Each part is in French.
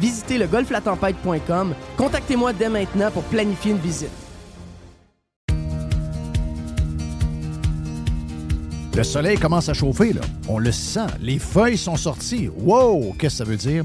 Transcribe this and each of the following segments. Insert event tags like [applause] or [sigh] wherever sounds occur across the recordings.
Visitez le golflatempête.com. Contactez-moi dès maintenant pour planifier une visite. Le soleil commence à chauffer, là. On le sent. Les feuilles sont sorties. Wow! Qu'est-ce que ça veut dire?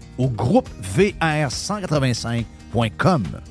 ou groupe VR185.com.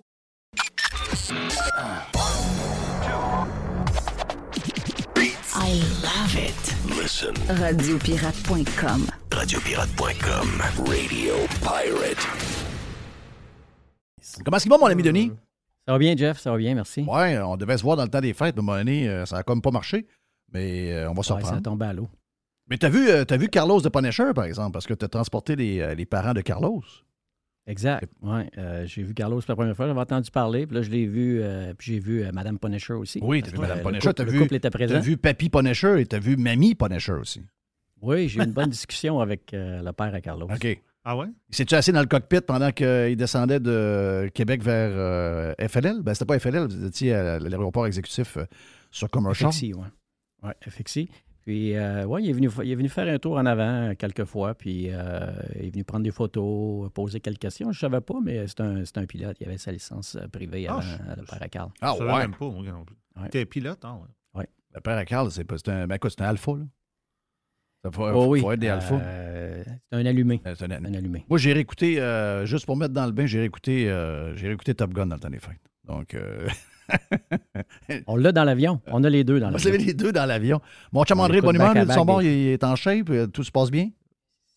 I love it. Listen. Radiopirate.com. Radiopirate.com. Radio Pirate. Comment est-ce qu'il va, mon ami Denis? Ça va bien, Jeff, ça va bien, merci. Ouais, on devait se voir dans le temps des fêtes, mais à un moment donné, euh, ça a comme pas marché. Mais euh, on va se Ouais, ça a tombé à l'eau. Mais t'as vu, euh, t'as vu Carlos de Punisher, par exemple, parce que t'as transporté les, les parents de Carlos? Exact. Ouais, euh, j'ai vu Carlos pour la première fois, j'avais entendu parler, puis là, je l'ai vu, euh, puis j'ai vu euh, Madame Punisher aussi. Oui, t'as vu que, Madame Punisher, le t'as couple- vu, Le couple était présent. t'as vu Papy Punisher et t'as vu Mamie Punisher aussi. Oui, j'ai eu une bonne discussion avec euh, le père à Carlos. OK. Ah ouais? Il s'est-tu assis dans le cockpit pendant qu'il descendait de Québec vers euh, FLL? Ben, c'était pas FLL, vous étiez à l'aéroport exécutif euh, sur Commercial. FXI, oui. Ouais, FXI. Puis, euh, ouais, il est, venu, il est venu faire un tour en avant euh, quelques fois, puis euh, il est venu prendre des photos, poser quelques questions. Je ne savais pas, mais c'est un, un pilote. Il avait sa licence euh, privée Ah, avant à le père à Carl. Ah ouais. même pas, moi non plus. Ouais. T'es pilote, hein? ouais. Le père à Carl, c'est pas- c'est un, ben, quoi, c'est un alpha, là. Ça faut, Oh oui. faut être des alphas. euh, c'est un allumé. C'est un- Un allumé. Moi, j'ai réécouté, euh, juste pour mettre dans le bain, j'ai réécouté, euh, j'ai réécouté Top Gun dans le temps des fêtes. Donc, euh, [laughs] [laughs] On l'a dans l'avion. On a les deux dans l'avion. j'avais les deux dans l'avion. Mon chum André, bonne humeur, son des- il est en shape, euh, tout se passe bien?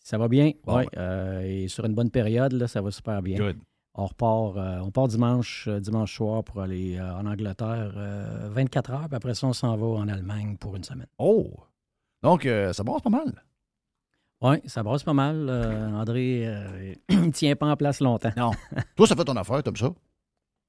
Ça va bien, Bon, oui. ouais. et sur une bonne période, là, ça va super bien. Good. On repart, euh, on part dimanche, euh, dimanche soir pour aller euh, en Angleterre, euh, 24 heures, puis après ça, on s'en va en Allemagne pour une semaine. Oh! Donc, euh, ça brasse pas mal. Oui, ça brasse pas mal. euh, André, euh, il [clears throat] ne tient pas en place longtemps. Non. Toi, ça fait ton affaire, t'aimes ça?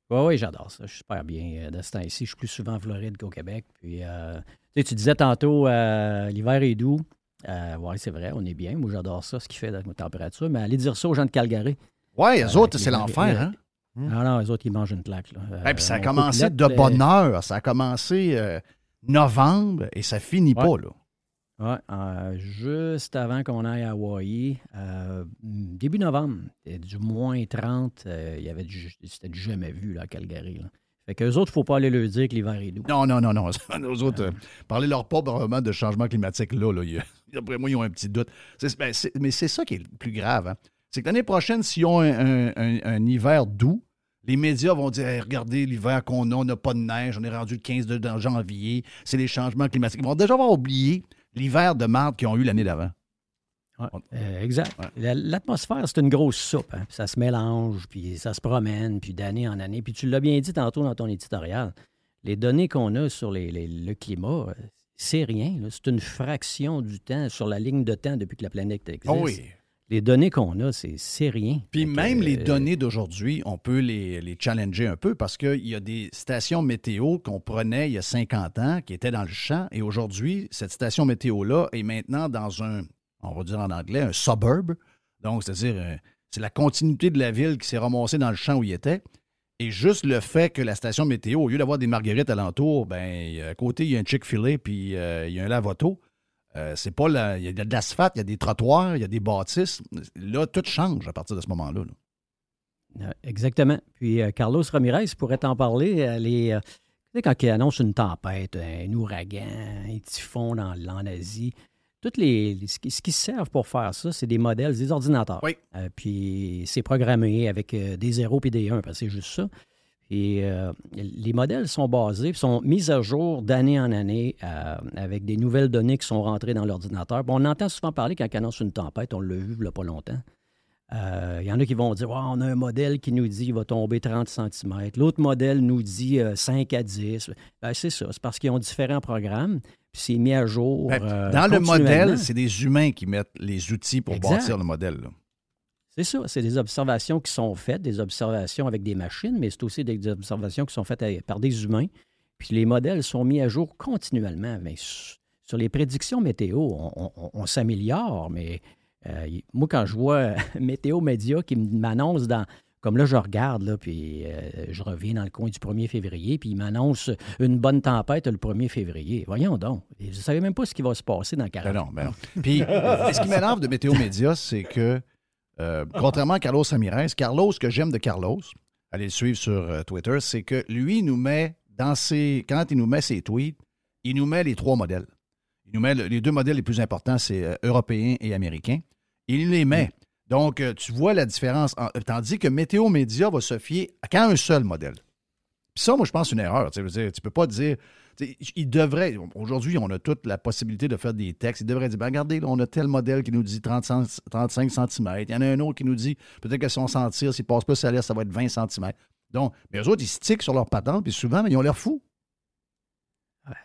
Oui, oui, j'adore ça. Je suis super bien euh, de ce temps-ci. Je suis plus souvent en Floride qu'au Québec. Puis, euh, tu sais, tu disais tantôt, euh, l'hiver est doux. Euh, oui, c'est vrai, on est bien. Moi, j'adore ça, ce qui fait avec ma température. Mais aller dire ça aux gens de Calgary. Ouais, eux autres, c'est l'enfer, les- hein? Non, non, les autres, ils mangent une claque. Là. Puis ça a commencé de bonne heure. Ça a commencé euh, novembre et ça finit Ouais. pas, là. Ouais, euh, juste avant qu'on aille à Hawaii, euh, début novembre, du moins 30, euh, il y avait du, c'était du jamais vu là, à Calgary. là. Fait qu'eux autres, il ne faut pas aller leur dire que l'hiver est doux. Non, non, non, non. [laughs] Nous autres, parler leur pas vraiment de changement climatique, là, là il y a- [laughs] d'après moi, ils ont un petit doute. Ben, mais c'est ça qui est le plus grave. hein. C'est que l'année prochaine, s'ils ont un, un- hiver doux, les médias vont dire regardez l'hiver qu'on a, on n'a pas de neige, on est rendu le 15 de de janvier, c'est les changements climatiques. Ils vont déjà avoir oublié l'hiver de marde qu'ils ont eu l'année d'avant. Ouais, euh, exact. La- L'atmosphère, c'est une grosse soupe. hein. Ça se mélange, puis ça se promène, puis d'année en année. Puis tu l'as bien dit tantôt dans ton éditorial. Les données qu'on a sur les- les- le climat, euh, c'est rien. C'est une fraction du temps sur la ligne de temps depuis que la planète existe. Oh oui. Les données qu'on a, c'est rien. Puis même les euh, données d'aujourd'hui, on peut les, les challenger un peu parce qu'il y a des stations météo qu'on prenait il y a 50 ans qui étaient dans le champ et aujourd'hui, cette station météo-là est maintenant dans un, on va dire en anglais, un suburb. Donc, c'est-à-dire, euh, c'est la continuité de la ville qui s'est ramassée dans le champ où il était. Et juste le fait que la station météo, au lieu d'avoir des marguerites alentour, ben, à côté, il y a un Chick-fil-A puis euh, il y a un lave-auto. Euh, c'est pas la- il y a de l'asphalte, il y a des trottoirs, il y a des bâtisses. Là, tout change à partir de ce moment-là. là. Euh, Exactement. Puis euh, Carlos Ramirez pourrait t'en parler. Euh, tu sais, quand il annonce une tempête, un ouragan, un typhon dans, en Asie, toutes les, les- ce, qui, servent pour faire ça, c'est des modèles, des ordinateurs. Oui. Puis c'est programmé avec des 0 et des 1, parce que c'est juste ça. Puis euh, les modèles sont basés, sont mis à jour d'année en année euh, avec des nouvelles données qui sont rentrées dans l'ordinateur. Bon, on entend souvent parler quand il annonce une tempête, on l'a vu il n'y a pas longtemps. Euh, Il y en a qui vont dire on a un modèle qui nous dit qu'il va tomber 30 cm. L'autre modèle nous dit euh, 5 à 10. Ben, c'est ça. C'est parce qu'ils ont différents programmes. Puis c'est mis à jour. Ben, dans le modèle, c'est des humains qui mettent les outils pour Exact. bâtir le modèle. là. C'est ça. C'est des observations qui sont faites, des observations avec des machines, mais c'est aussi des observations qui sont faites avec- par des humains. Puis les modèles sont mis à jour continuellement. Mais su- sur les prédictions météo, on, on- on s'améliore, mais euh, moi, quand je vois [laughs] Météo Média qui m'annonce dans. Comme là, je regarde, là, puis euh, je reviens dans le coin du 1er février, puis il m'annonce une bonne tempête le 1er février. Voyons donc. Je ne savais même pas ce qui va se passer dans 40 Ben non, ben non. Puis, [laughs] ce qui m'énerve de Météo Média, c'est que, euh, contrairement à Carlos Ramirez, Carlos, ce que j'aime de Carlos, allez le suivre sur euh, Twitter, c'est que lui, il nous met dans ses. Quand il nous met ses tweets, il nous met les trois modèles. Il nous met le- les deux modèles les plus importants, c'est euh, européen et américain. Il les met. Donc, euh, tu vois la différence. en- tandis que Météo Média va se fier à qu'à un seul modèle. Puis ça, moi, je pense c'est une erreur. Tu tu peux pas dire. Il devrait. Aujourd'hui, on a toute la possibilité de faire des textes. Il devrait dire ben, regardez, là, on a tel modèle qui nous dit 30 cent- 35 cm. Il y en a un autre qui nous dit peut-être que si on s'en tire, s'il passe pas à l'est, ça va être 20 cm. Donc, mais eux autres, ils stickent sur leur patente, puis souvent, ils ont l'air fous.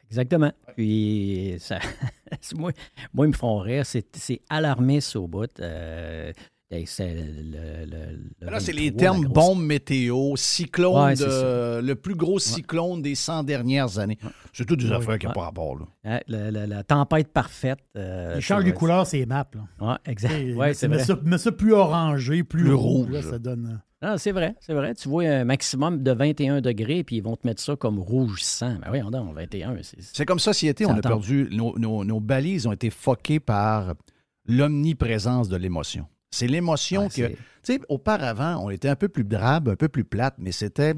Exactement. Puis, ça, [laughs] moi, moi, ils me font rire. C'est c'est alarmiste au bout. Euh, et c'est le, le- le Là, c'est 23, les termes grosse- bombe météo, cyclone, Ouais, de- le plus gros cyclone des 100 dernières années. C'est toutes des Ouais. affaires qui n'ont Ouais. pas rapport. Là. La tempête parfaite. euh, Ils changent les couleurs, c'est maps. Là. Ouais, exact. Et Ouais, c'est mets, vrai. ça, plus orangé, plus, Plus rouge. rouge. là, ça donne. Non, c'est vrai, c'est vrai. Tu vois un maximum de 21 degrés, puis ils vont te mettre ça comme rouge sang. Ben oui, on donne 21. c'est- C'est comme société, Ça on a perdu. Nos, nos- nos balises ont été foquées par l'omniprésence de l'émotion. C'est l'émotion Ouais, que. Tu sais, auparavant, on était un peu plus drabe, un peu plus plate, mais c'était.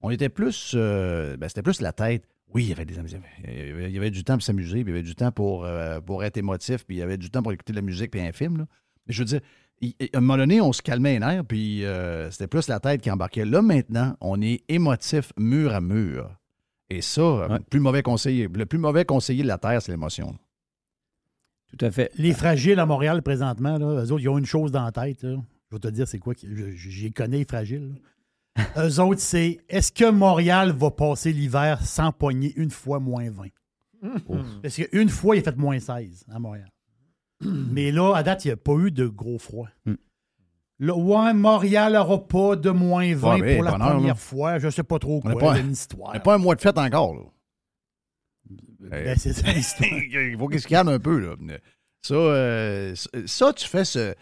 On était plus. euh, ben, c'était plus la tête. Oui, il y avait des amis- il y avait- il y avait du temps pour s'amuser, puis il y avait du temps pour, euh, pour être émotif, puis il y avait du temps pour écouter de la musique, puis un film. là. Mais je veux dire, il- à un moment donné, on se calmait les nerfs, puis euh, c'était plus la tête qui embarquait. Là, maintenant, on est émotif mur à mur. Et ça, Ouais. plus mauvais conseiller, le plus mauvais conseiller de la Terre, c'est l'émotion. Tout à fait. Les fragiles à Montréal présentement, là, eux autres, ils ont une chose dans la tête. là. Je vais te dire, c'est quoi? J'y connais, les fragiles. [laughs] eux autres, c'est est-ce que Montréal va passer l'hiver sans pogner une fois moins 20? Parce qu'une fois, il a fait moins 16 à Montréal. Mais là, à date, il n'y a pas eu de gros froid. Mm. Là, ouais, Montréal n'aura pas de moins 20 Ouais, mais pour la bonheur, première là. fois. Je ne sais pas trop quoi. pas- il y a une histoire. Pas un mois de fête encore. Là. Ben, c'est ça [laughs] l'histoire. il faut qu'il se calme un peu. Là. Ça, euh, ça, tu fais ce.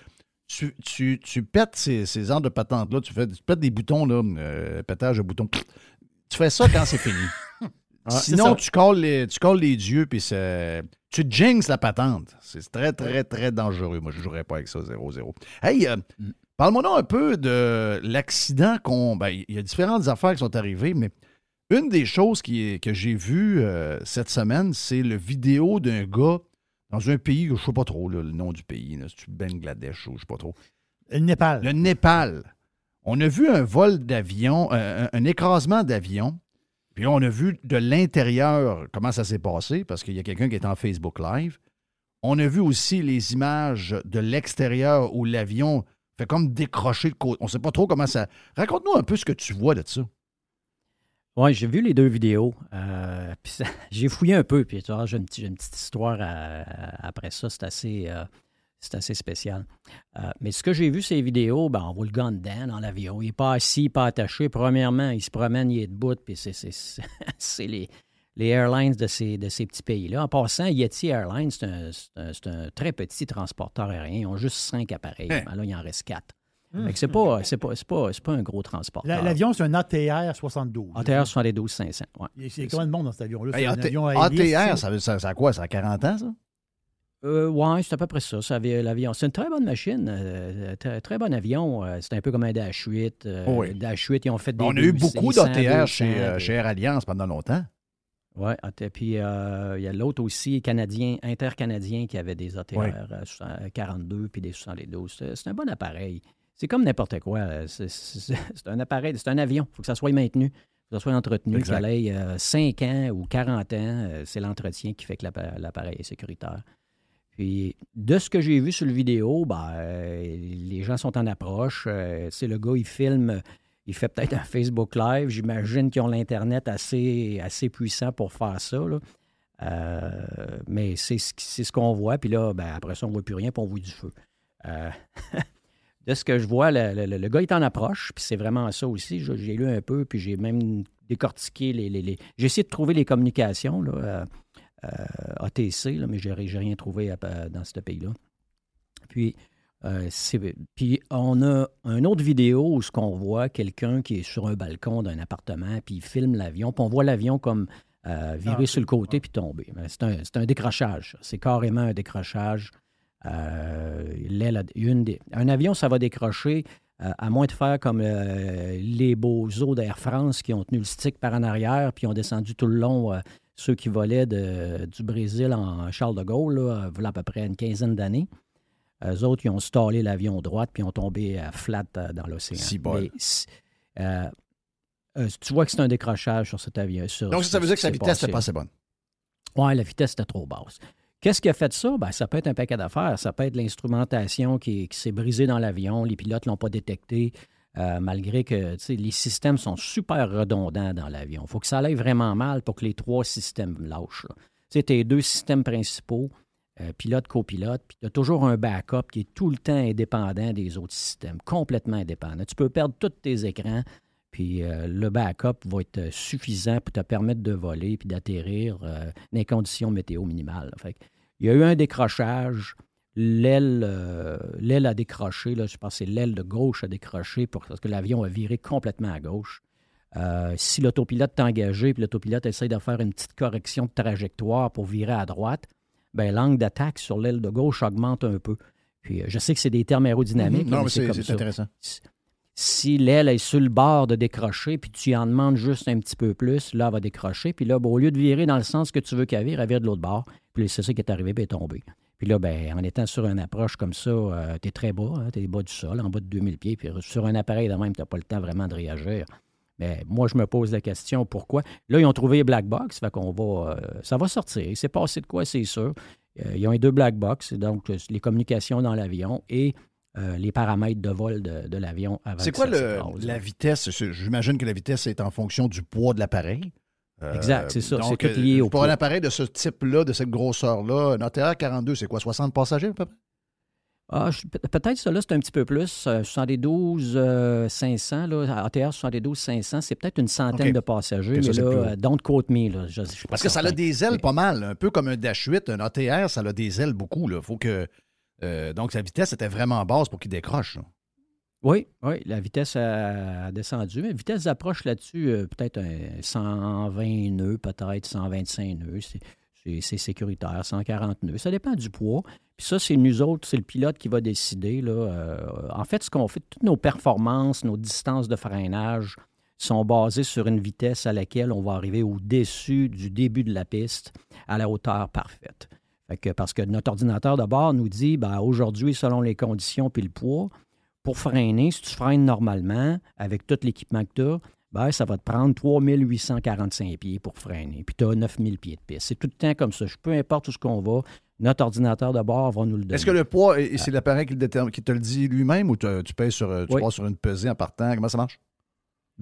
Tu, tu, tu pètes ces, ces genres de patentes-là, tu, fais, tu pètes des boutons, là, euh, pétage de boutons. Tu fais ça quand c'est fini. [laughs] Sinon, ça. tu colles, les, tu colles les dieux, puis tu jinxes la patente. C'est très, très, très dangereux. Moi, je ne jouerais pas avec ça, 0-0. Hey, euh, parle-moi donc un peu de l'accident qu'on. Ben, il y a différentes affaires qui sont arrivées, mais Une des choses qui que j'ai vues euh, cette semaine, c'est le vidéo d'un gars dans un pays, je ne sais pas trop là, le nom du pays, c'est Bangladesh ou je ne sais pas trop. Le Népal. Le Népal. On a vu un vol d'avion, euh, un, un écrasement d'avion. Puis là, on a vu de l'intérieur comment ça s'est passé, parce qu'il y a quelqu'un qui est en Facebook Live. On a vu aussi les images de l'extérieur où l'avion fait comme décrocher de côté. On ne sait pas trop comment ça. Raconte-nous un peu ce que tu vois de ça. Oui, j'ai vu les deux vidéos. euh, [laughs] j'ai fouillé un peu. Puis j'ai une, petite- j'ai une petite histoire à- à- après ça. C'est assez, euh, c'est assez spécial. Euh, mais ce que j'ai vu, ces vidéos, ben, on voit le gars dedans dans l'avion. Il n'est pas assis, pas attaché. Premièrement, il se promène, il est debout. Puis [laughs] c'est, les, les airlines de ces, de ces petits pays-là. En passant, Yeti Airlines, c'est un, un très petit transporteur aérien. Ils ont juste cinq appareils. Hein. Ben là, il en reste quatre. Que c'est pas, c'est pas, c'est pas, c'est pas un gros transporteur. La- L'avion, c'est un ATR 72. ATR 72 500, ouais. Il- C'est combien de monde dans cet avion-là? Hey, ATR, ça? ça, veut- ça, ça a quoi? Ça a 40 ans, ça? Euh, ouais, c'est à peu près ça. ça avait l'avion. C'est une très bonne machine. euh, très, très bon avion. euh, c'est un peu comme un Dash 8. euh, oui. Dash 8, ils ont fait des. On a eu 200, beaucoup d'ATR 200, chez, euh, chez Air Alliance pendant longtemps. Ouais, AT- puis euh, il y a l'autre aussi, canadien, intercanadien, qui avait des ATR Ouais. euh, 60 42 puis des 72. C'est c'est un bon appareil. C'est comme n'importe quoi. euh, C'est c'est- c'est [laughs] un appareil, c'est un avion. Il faut que ça soit maintenu. Que ça soit entretenu. Qu'il aille euh, 5 ans ou 40 ans, euh, c'est l'entretien qui fait que l'appa- l'appareil est sécuritaire. Puis, de ce que j'ai vu sur le vidéo, ben, euh, les gens sont en approche. Sais, le gars, il filme, il fait peut-être un Facebook Live. J'imagine qu'ils ont l'Internet assez, assez puissant pour faire ça. là. Mais c'est c'est ce qu'on voit. Puis là, ben, après ça, on ne voit plus rien, puis on voit du feu. [laughs] Euh, de ce que je vois, le, le- le gars est en approche, puis c'est vraiment ça aussi. Je- J'ai lu un peu, puis j'ai même décortiqué les. les- les- J'ai essayé de trouver les communications. Là, euh, euh, ATC, là, mais j'ai j'ai rien trouvé à- à- dans ce pays-là. Puis, euh, puis on a une autre vidéo où ce qu'on voit quelqu'un qui est sur un balcon d'un appartement, puis il filme l'avion, puis on voit l'avion comme euh, virer Ah, sur le côté puis tomber. C'est un, c'est un décrochage. C'est carrément un décrochage. Euh, l'aile une des- un avion, ça va décrocher euh, à moins de faire comme euh, les beaux os d'Air France qui ont tenu le stick par en arrière puis ont descendu tout le long, euh, ceux qui volaient de- du Brésil en Charles de Gaulle, là, voilà à peu près une quinzaine d'années. Eux autres, ils ont stallé l'avion droite puis ont tombé flat dans l'océan. Si. Mais, euh, tu vois que c'est un décrochage sur cet avion. sur- Donc, ça, ça veut dire que qui vitesse n'est pas assez bonne. Oui, la vitesse était trop basse. Qu'est-ce qui a fait ça? Ben, ça peut être un paquet d'affaires. Ça peut être l'instrumentation qui, s'est brisée dans l'avion. Les pilotes ne l'ont pas détecté, euh, malgré que les systèmes sont super redondants dans l'avion. Il faut que ça aille vraiment mal pour que les trois systèmes lâchent. Tu tes deux systèmes principaux, euh, pilote, copilote, puis tu as toujours un backup qui est tout le temps indépendant des autres systèmes, complètement indépendant. Tu peux perdre tous tes écrans, puis euh, le backup va être euh, suffisant pour te permettre de voler puis d'atterrir euh, dans les conditions météo minimales. Fait il y a eu un décrochage. L'aile euh, l'aile a décroché. Là, je pense que c'est l'aile de gauche a décroché pour, parce que l'avion a viré complètement à gauche. Si l'autopilote est engagé puis l'autopilote essaie de faire une petite correction de trajectoire pour virer à droite, ben, l'angle d'attaque sur l'aile de gauche augmente un peu. Puis, je sais que c'est des termes aérodynamiques. Mhm. Non, mais mais c'est comme c'est ça intéressant. Si l'aile est sur le bord de décrocher, puis tu en demandes juste un petit peu plus, là, elle va décrocher. Puis là, ben, au lieu de virer dans le sens que tu veux qu'elle vire, elle vire de l'autre bord. Puis c'est ça qui est arrivé, puis elle est tombée. Puis là, ben, en étant sur une approche comme ça, tu es très bas, tu es bas du sol, en bas de 2000 pieds. Puis sur un appareil de même, tu n'as pas le temps vraiment de réagir. Mais moi, je me pose la question, pourquoi? Là, ils ont trouvé Black Box, fait va, euh, ça va sortir. Il s'est passé de quoi, c'est sûr. Euh, ils ont eu deux Black Box, donc euh, les communications dans l'avion et euh, les paramètres de vol de, de l'avion avant C'est quoi le- la vitesse? J'imagine que la vitesse est en fonction du poids de l'appareil. Euh, Exact, c'est ça. C'est tout lié euh, au Pour poids. un appareil de ce type-là, de cette grosseur-là, un ATR 42, c'est quoi, 60 passagers à peu près? Ah, peut-être ça, là, c'est un petit peu plus. euh, 72 euh, 500, là, ATR 72 500, c'est peut-être une centaine de passagers, mais là, plus don't quote me, là. Je, je Parce que ça a des ailes Mais- pas mal, un peu comme un Dash 8, un ATR, ça a des ailes beaucoup. Là. Faut que, euh, donc, sa vitesse était vraiment basse pour qu'il décroche. Oui, oui, la vitesse a, descendu. Mais vitesse d'approche là-dessus, euh, peut-être un 120 nœuds, peut-être 125 nœuds. C'est- sécuritaire, 140 nœuds. Ça dépend du poids. Puis ça, c'est nous autres, c'est le pilote qui va décider. Euh, en fait, ce qu'on fait, toutes nos performances, nos distances de freinage, sont basés sur une vitesse à laquelle on va arriver au-dessus du début de la piste à la hauteur parfaite. Que, parce que notre ordinateur de bord nous dit, ben, aujourd'hui, selon les conditions puis le poids, pour freiner, si tu freines normalement avec tout l'équipement que tu as, ben, ça va te prendre 3845 pieds pour freiner. Puis tu as 9000 pieds de piste. C'est tout le temps comme ça. Peu importe où ce qu'on va, notre ordinateur de bord va nous le donner. Est-ce que le poids, et- et c'est l'appareil qui, te le dit lui-même ou tu payes sur, tu Oui. sur une pesée en partant? Comment ça marche?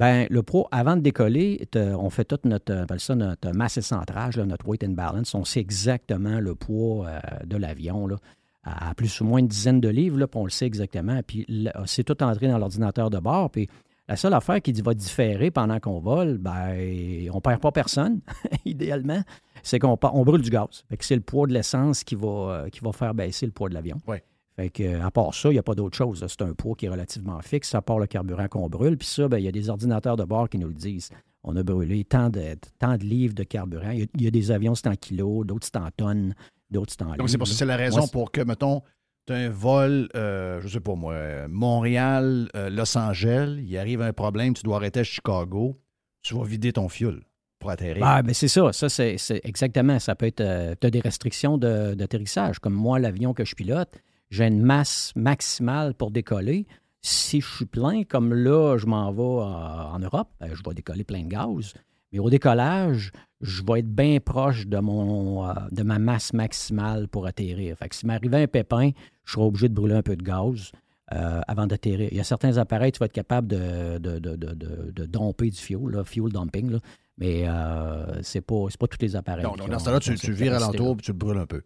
Ben, le pro, avant de décoller, on fait toute notre, on appelle ça notre masse et centrage, notre weight and balance. On sait exactement le poids euh, de l'avion, là, à plus ou moins une dizaine de livres, là, puis on le sait exactement. Puis c'est tout entré dans l'ordinateur de bord. Puis la seule affaire qui va différer pendant qu'on vole, ben, on perd pas personne, [laughs] idéalement, c'est qu'on on brûle du gaz. C'est le poids de l'essence qui va, euh, qui va faire baisser le poids de l'avion. Ouais. Fait que, euh, à part ça, il n'y a pas d'autre chose. C'est un poids qui est relativement fixe, à part le carburant qu'on brûle. Puis ça, ben, il y a des ordinateurs de bord qui nous le disent. On a brûlé tant de, tant de livres de carburant. Il y a, il y a des avions, c'est en kilos, d'autres, c'est en tonnes, d'autres, c'est en Donc, c'est pour ça, c'est la raison Moi, pour que, mettons, tu as un vol, euh, je sais pas moi, euh, Montréal, euh, Los Angeles, il arrive un problème, tu dois arrêter à Chicago, tu vas vider ton fuel pour atterrir. Ah, ben c'est ça. Ça, c'est exactement. Ça peut être. tu as des restrictions de- d'atterrissage. Comme moi, l'avion que je pilote, j'ai une masse maximale pour décoller. Si je suis plein, comme là, je m'en vais euh, en Europe, ben, je vais décoller plein de gaz. Mais au décollage, je vais être bien proche de, mon, euh, de ma masse maximale pour atterrir. Fait que s'il m'arrivait un pépin, je serai obligé de brûler un peu de gaz euh, avant d'atterrir. Il y a certains appareils, tu vas être capable de, de, de, de, de- domper du fuel, là, fuel dumping, là. mais euh, c'est pas, c'est pas tous les appareils. Qui dans ce temps-là, tu, tu vires alentour puis tu le brûles un peu.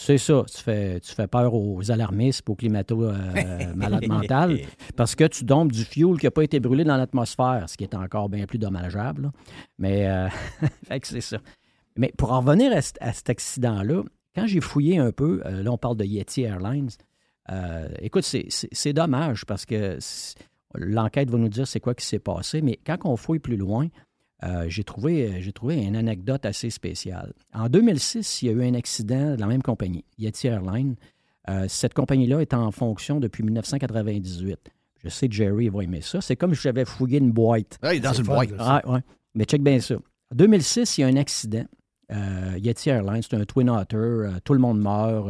C'est ça. Tu fais, tu fais peur aux alarmistes, aux climato euh, [laughs] malades mentales, parce que tu dompes du fuel qui n'a pas été brûlé dans l'atmosphère, ce qui est encore bien plus dommageable. là. Mais euh, [laughs] c'est ça. Mais pour en revenir à, cet- à cet accident-là, quand j'ai fouillé un peu, euh, là, on parle de Yeti Airlines. écoute, c'est- dommage parce que l'enquête va nous dire c'est quoi qui s'est passé, mais quand on fouille plus loin, euh, j'ai trouvé, j'ai trouvé une anecdote assez spéciale. En 2006, il y a eu un accident de la même compagnie, Yeti Airlines. Euh, cette compagnie-là est en fonction depuis 1998. Je sais que Jerry va aimer ça. C'est comme si j'avais fouillé une boîte. Ah, il est dans une fun, boîte. Ah, ouais. Mais check bien ça. En 2006, il y a un accident. Euh, Yeti Airlines, c'est un Twin Otter. euh, tout le monde meurt.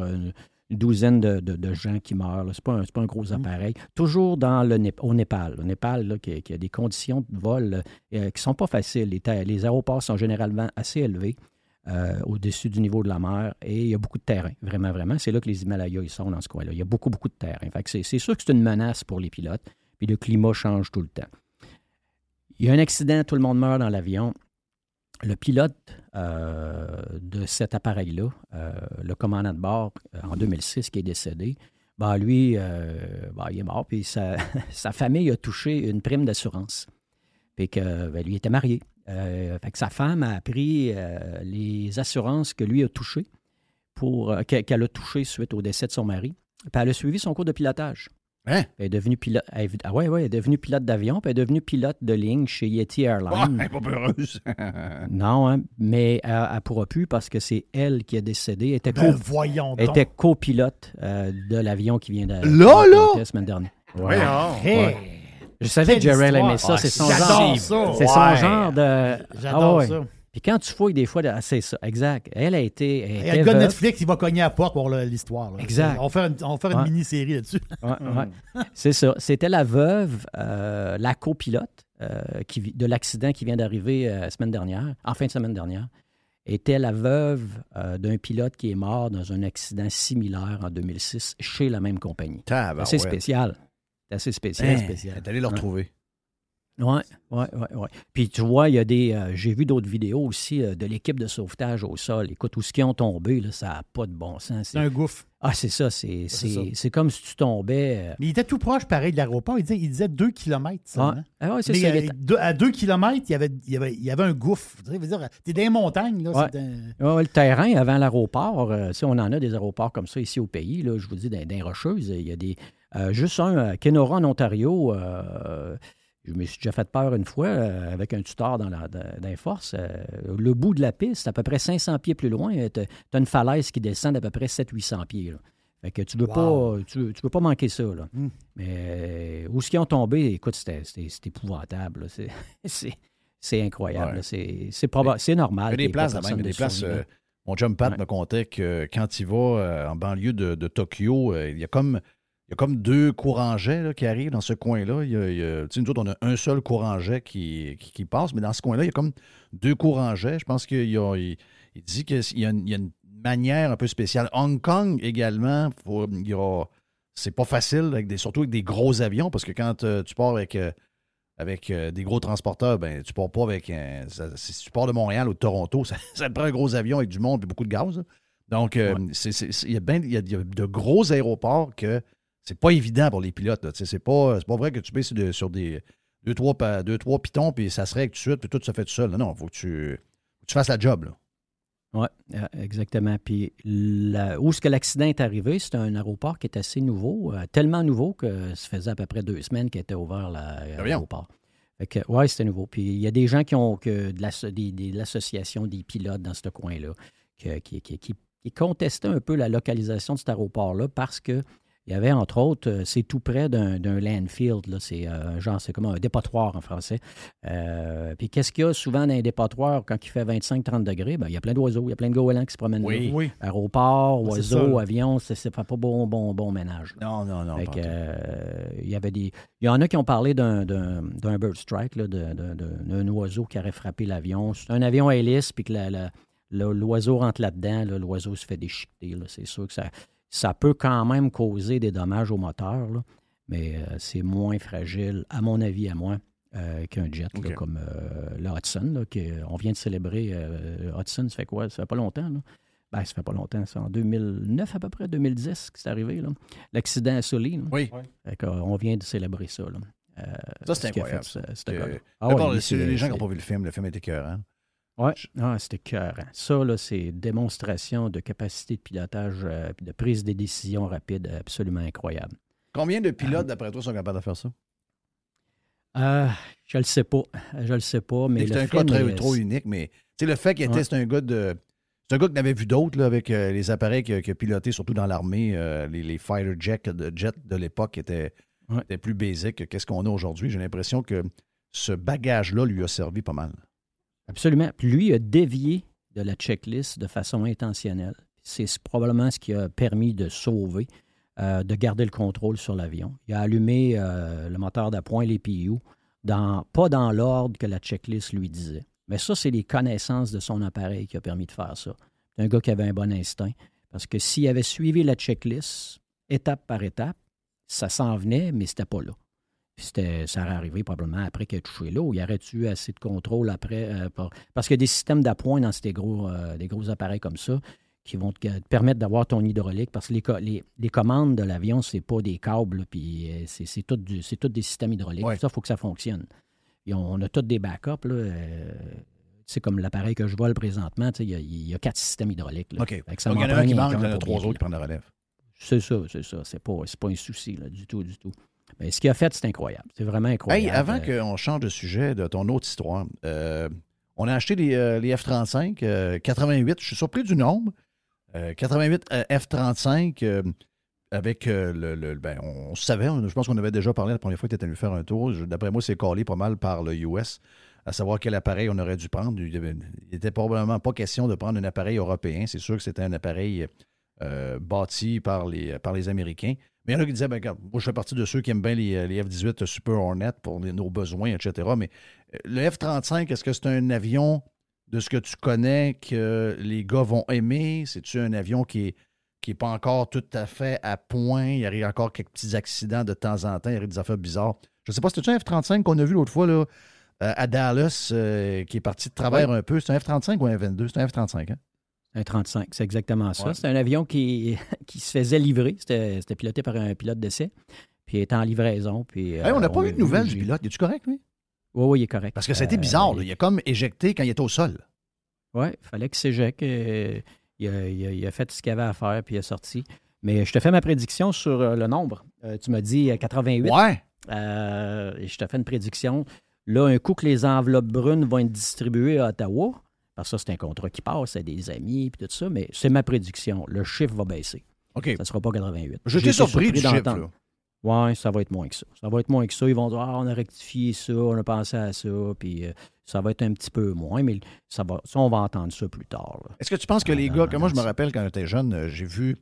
Une douzaine de, de- de gens qui meurent. là. C'est pas, un- c'est pas un gros appareil. Toujours dans le, Nép- au Népal. Au Népal, là, qui, qui a des conditions de vol euh, qui sont pas faciles. Les, les aéroports sont généralement assez élevés. euh, au-dessus du niveau de la mer et il y a beaucoup de terrain, vraiment, vraiment. C'est là que les Himalayas ils sont dans ce coin-là. Il y a beaucoup, beaucoup de terrain. Fait que c'est, c'est sûr que c'est une menace pour les pilotes. Puis le climat change tout le temps. Il y a un accident, tout le monde meurt dans l'avion. Le pilote euh, de cet appareil-là, euh, le commandant de bord euh, en 2006 qui est décédé, ben lui, ben, il est mort, puis [laughs] sa, famille a touché une prime d'assurance. Puis que ben, lui était marié. Fait que sa femme a pris les assurances que lui a touchées pour que- qu'elle a touchées suite au décès de son mari. Puis elle a suivi son cours de pilotage. Hein? Elle est devenue pilote. elle est- ah ouais, ouais, elle est devenue pilote d'avion, puis elle est devenue pilote de ligne chez Yeti Ouais, Airlines. elle est pas peureuse. [laughs] Non, hein, mais elle ne pourra plus parce que c'est elle qui a décédé. Elle était, Ben, co- voyons elle donc. était copilote euh, de l'avion qui vient de. Là, la semaine dernière. Ouais. Hey, Je savais que histoire. aimait ça. Ah, c'est son genre. ça. C'est son Ouais. genre de. J'adore Ah ouais. ça. Puis quand tu fouilles des fois, ah, c'est ça, exact. Elle a été. Elle Et le gars de. Netflix, il va cogner à la porte pour l'histoire. Exact. On va faire une, on va faire une Ouais. mini-série là-dessus. Ouais, ouais. C'est ça. C'était la veuve, euh, la copilote euh, qui, de l'accident qui vient d'arriver euh, la semaine dernière, en fin de semaine dernière, était la veuve euh, d'un pilote qui est mort dans un accident similaire en 2006 chez la même compagnie. C'est spécial. C'est assez spécial. Spécial. elle est allée le retrouver. Oui, oui, oui. Ouais. Puis tu vois, il y a des. euh, J'ai vu d'autres vidéos aussi euh, de l'équipe de sauvetage au sol. Écoute, où ce qui ont tombé, là, ça n'a pas de bon sens. C'est un gouffre. Ah, c'est ça. C'est ça. comme si tu tombais. euh, Mais il était tout proche, pareil, de l'aéroport. Il disait, il disait 2 km seulement. ah, ah ouais, c'est ça. il deux- à 2 km, il y avait, il y avait, il y avait un gouffre. Tu dire, t'es dans les montagnes. Là, Ouais. c'est un- Ouais, ouais, le terrain avant l'aéroport, si on en a des aéroports comme ça ici au pays, là, je vous dis, dans, dans les Rocheuses, il y a des. juste un Kenora en Ontario, euh, je me suis déjà fait peur une fois euh, avec un tuteur dans, la, dans, dans les forces. euh, le bout de la piste, à peu près 500 pieds plus loin, tu as une falaise qui descend d'à peu près 700-800 pieds. là. Fait que tu veux Wow. pas tu, tu veux pas manquer ça. Là. Hmm. Mais euh, où ce qu'ils ont tombé, écoute, c'était épouvantable. [laughs] C'est- incroyable. Ouais. C'est normal. Il y a des places, là, même, des places. euh, mon chum Pat Ouais. me contait que quand il va euh, en banlieue de, de Tokyo, euh, il y a comme. Il y a comme deux courants jets qui arrivent dans ce coin-là. Il y a- il y a- tu sais, nous autres, on a un seul courant jet qui, qui, qui passe, mais dans ce coin-là, il y a comme deux courants jets. Je pense qu'il y a- il, il dit qu'il y, a une- il y a une manière un peu spéciale. Hong Kong également, c'est pas facile, avec des, surtout avec des gros avions, parce que quand euh, tu pars avec, euh, avec euh, des gros transporteurs, ben, tu pars pas avec un. ça- si tu pars de Montréal ou de Toronto, [laughs] ça, ça te prend un gros avion avec du monde et beaucoup de gaz. là. Donc, y il y a de gros aéroports que c'est pas évident pour les pilotes. C'est pas, pas vrai que tu baisses de- sur des deux, trois, deux, trois pitons, puis ça se règle tout de suite, puis tout se fait tout seul. Non, non, il faut que tu, tu fasses la job. Là. Oui, exactement. Puis la- où est-ce que l'accident est arrivé? C'est un aéroport qui est assez nouveau, euh, tellement nouveau que ça faisait à peu près deux semaines qu'il était ouvert la- l'aéroport. Ouais, c'était nouveau. Puis il y a des gens qui ont que de des- des- l'association des pilotes dans ce coin-là qui, qui- qui contestaient un peu la localisation de cet aéroport-là parce que il y avait, entre autres, euh, c'est tout près d'un d'un landfill. là. C'est euh, un genre, c'est comme un dépotoir en français. Euh, puis qu'est-ce qu'il y a souvent dans un dépotoir quand il fait 25-30 degrés? Ben, il y a plein d'oiseaux, il y a plein de goélands qui se promènent Oui. là. Oui. Aéroport, c'est ça, oiseaux, avions, ça ne fait pas bon, bon, bon ménage. là. Non, non, non. Fait que, euh, il y avait des. Il y en a qui ont parlé d'un, d'un, d'un bird strike, là, de- de- de- d'un oiseau qui aurait frappé l'avion. C'est un avion à hélice, puis que la- la- le- l'oiseau rentre là-dedans, là, l'oiseau se fait déchiqueter. là. C'est sûr que ça, ça peut quand même causer des dommages au moteur, là, mais euh, c'est moins fragile, à mon avis, à moi, euh, qu'un jet, là, comme euh, le Hudson. Là, on vient de célébrer euh, Hudson, ça fait quoi? Ça fait pas longtemps, là? Ben, ça fait pas longtemps, c'est en 2009 à peu près, 2010 que c'est arrivé, là. L'accident à Sully. Oui. Fait qu'on vient de célébrer ça. Là. Euh, Ça, c'est incroyable. fait, ça. Que-. Ah ouais, les- gens qui n'ont pas vu le film, le film est écœurant. Ouais. Ah, c'était cœur. Ça, là, c'est démonstration de capacité de pilotage euh, de prise de décision rapide absolument incroyable. Combien de pilotes, d'après toi, sont capables de faire ça? Euh, je le sais pas. Je le sais pas, mais C'est un cas film très, est- trop unique, mais tu sais, le fait qu'il était, Ouais. un gars de. C'est un gars qui n'avait vu d'autres là, avec euh, les appareils qu'il a, pilotés, surtout dans l'armée, euh, les, les fighter jets de, jets de l'époque étaient, Ouais. étaient plus basiques que qu'est-ce qu'on a aujourd'hui. J'ai l'impression que ce bagage-là lui a servi pas mal. Absolument. Puis lui a dévié de la checklist de façon intentionnelle. C'est probablement ce qui a permis de sauver, euh, de garder le contrôle sur l'avion. Il a allumé euh, le moteur d'appoint, les PU, dans, pas dans l'ordre que la checklist lui disait. Mais ça, c'est les connaissances de son appareil qui a permis de faire ça. C'est un gars qui avait un bon instinct. Parce que s'il avait suivi la checklist, étape par étape, ça s'en venait, mais c'était pas là. C'était- ça aurait arrivé probablement après qu'il ait touché l'eau. Il aurait eu assez de contrôle après. euh, par- parce qu'il y a des systèmes d'appoint dans ces gros, euh, des gros appareils comme ça qui vont te, te permettre d'avoir ton hydraulique. Parce que les, co- les, les commandes de l'avion, c'est pas des câbles, puis euh, c'est c'est tout, du- c'est tout des systèmes hydrauliques. Ouais. Ça, il faut que ça fonctionne. Et on, on a tous des backups. Là, euh, c'est comme l'appareil que je vole présentement, il y, a- il y a quatre systèmes hydrauliques. là. OK. Donc, il y en a un qui manque, il y en a trois autres qui prennent la relève. C'est ça, c'est ça. C'est pas, c'est pas un souci, là, du tout, du tout. Mais ce qu'il a fait, c'est incroyable. C'est vraiment incroyable. Hey, avant Euh, qu'on change de sujet de ton autre histoire, euh, on a acheté les, euh, les F-35, euh, 88. Je suis surpris du nombre. Euh, 88 euh, F-35 euh, avec le. le- ben, on, on savait, on- je pense qu'on avait déjà parlé la première fois que tu étais venu faire un tour. D'après moi, c'est collé pas mal par le US, à savoir quel appareil on aurait dû prendre. Il n'était probablement pas question de prendre un appareil européen. C'est sûr que c'était un appareil euh, bâti par les, par les Américains. Mais il y en a qui disaient, ben, regarde, moi, je fais partie de ceux qui aiment bien les, les F-18 Super Hornet pour les- nos besoins, etc. Mais euh, le F-35, est-ce que c'est un avion de ce que tu connais que les gars vont aimer? C'est-tu un avion qui est, qui n'est pas encore tout à fait à point? Il arrive encore quelques petits accidents de temps en temps, il arrive des affaires bizarres. Je ne sais pas, c'était un F-35 qu'on a vu l'autre fois là, euh, à Dallas, euh, qui est parti de travers un peu? C'est un F-35 ou un F-22? C'est un F-35, hein? Un 35, c'est exactement ça. Ouais. C'est un avion qui, [laughs] qui se faisait livrer. C'était c'était piloté par un pilote d'essai. Puis il était en livraison. Puis, Hey, on n'a euh, pas eu de nouvelles du pilote. Es-tu correct, lui? Oui, oui, il est correct. Parce que ça a été Euh, bizarre. là. Il a comme éjecté quand il était au sol. Oui, il fallait qu'il s'éjecte. euh, Il a, il a- il a fait ce qu'il avait à faire, puis il est sorti. Mais je te fais ma prédiction sur euh, le nombre. Euh, tu m'as dit euh, 88. Ouais. Euh, et je te fais une prédiction. Là, un coup que les enveloppes brunes vont être distribuées à Ottawa, parce que ça, c'est un contrat qui passe à des amis et tout ça, mais c'est ma prédiction. Le chiffre va baisser. OK. Ça ne sera pas 88. Je J'ai t'ai été surpris du chiffre. Ouais, ça va être moins que ça. Ça va être moins que ça. Ils vont dire, ah, on a rectifié ça, on a pensé à ça, puis euh, ça va être un petit peu moins, mais ça, va, ça on va entendre ça plus tard. Est-ce que tu penses que les gars, que moi je me rappelle quand j'étais jeune, euh, j'ai vu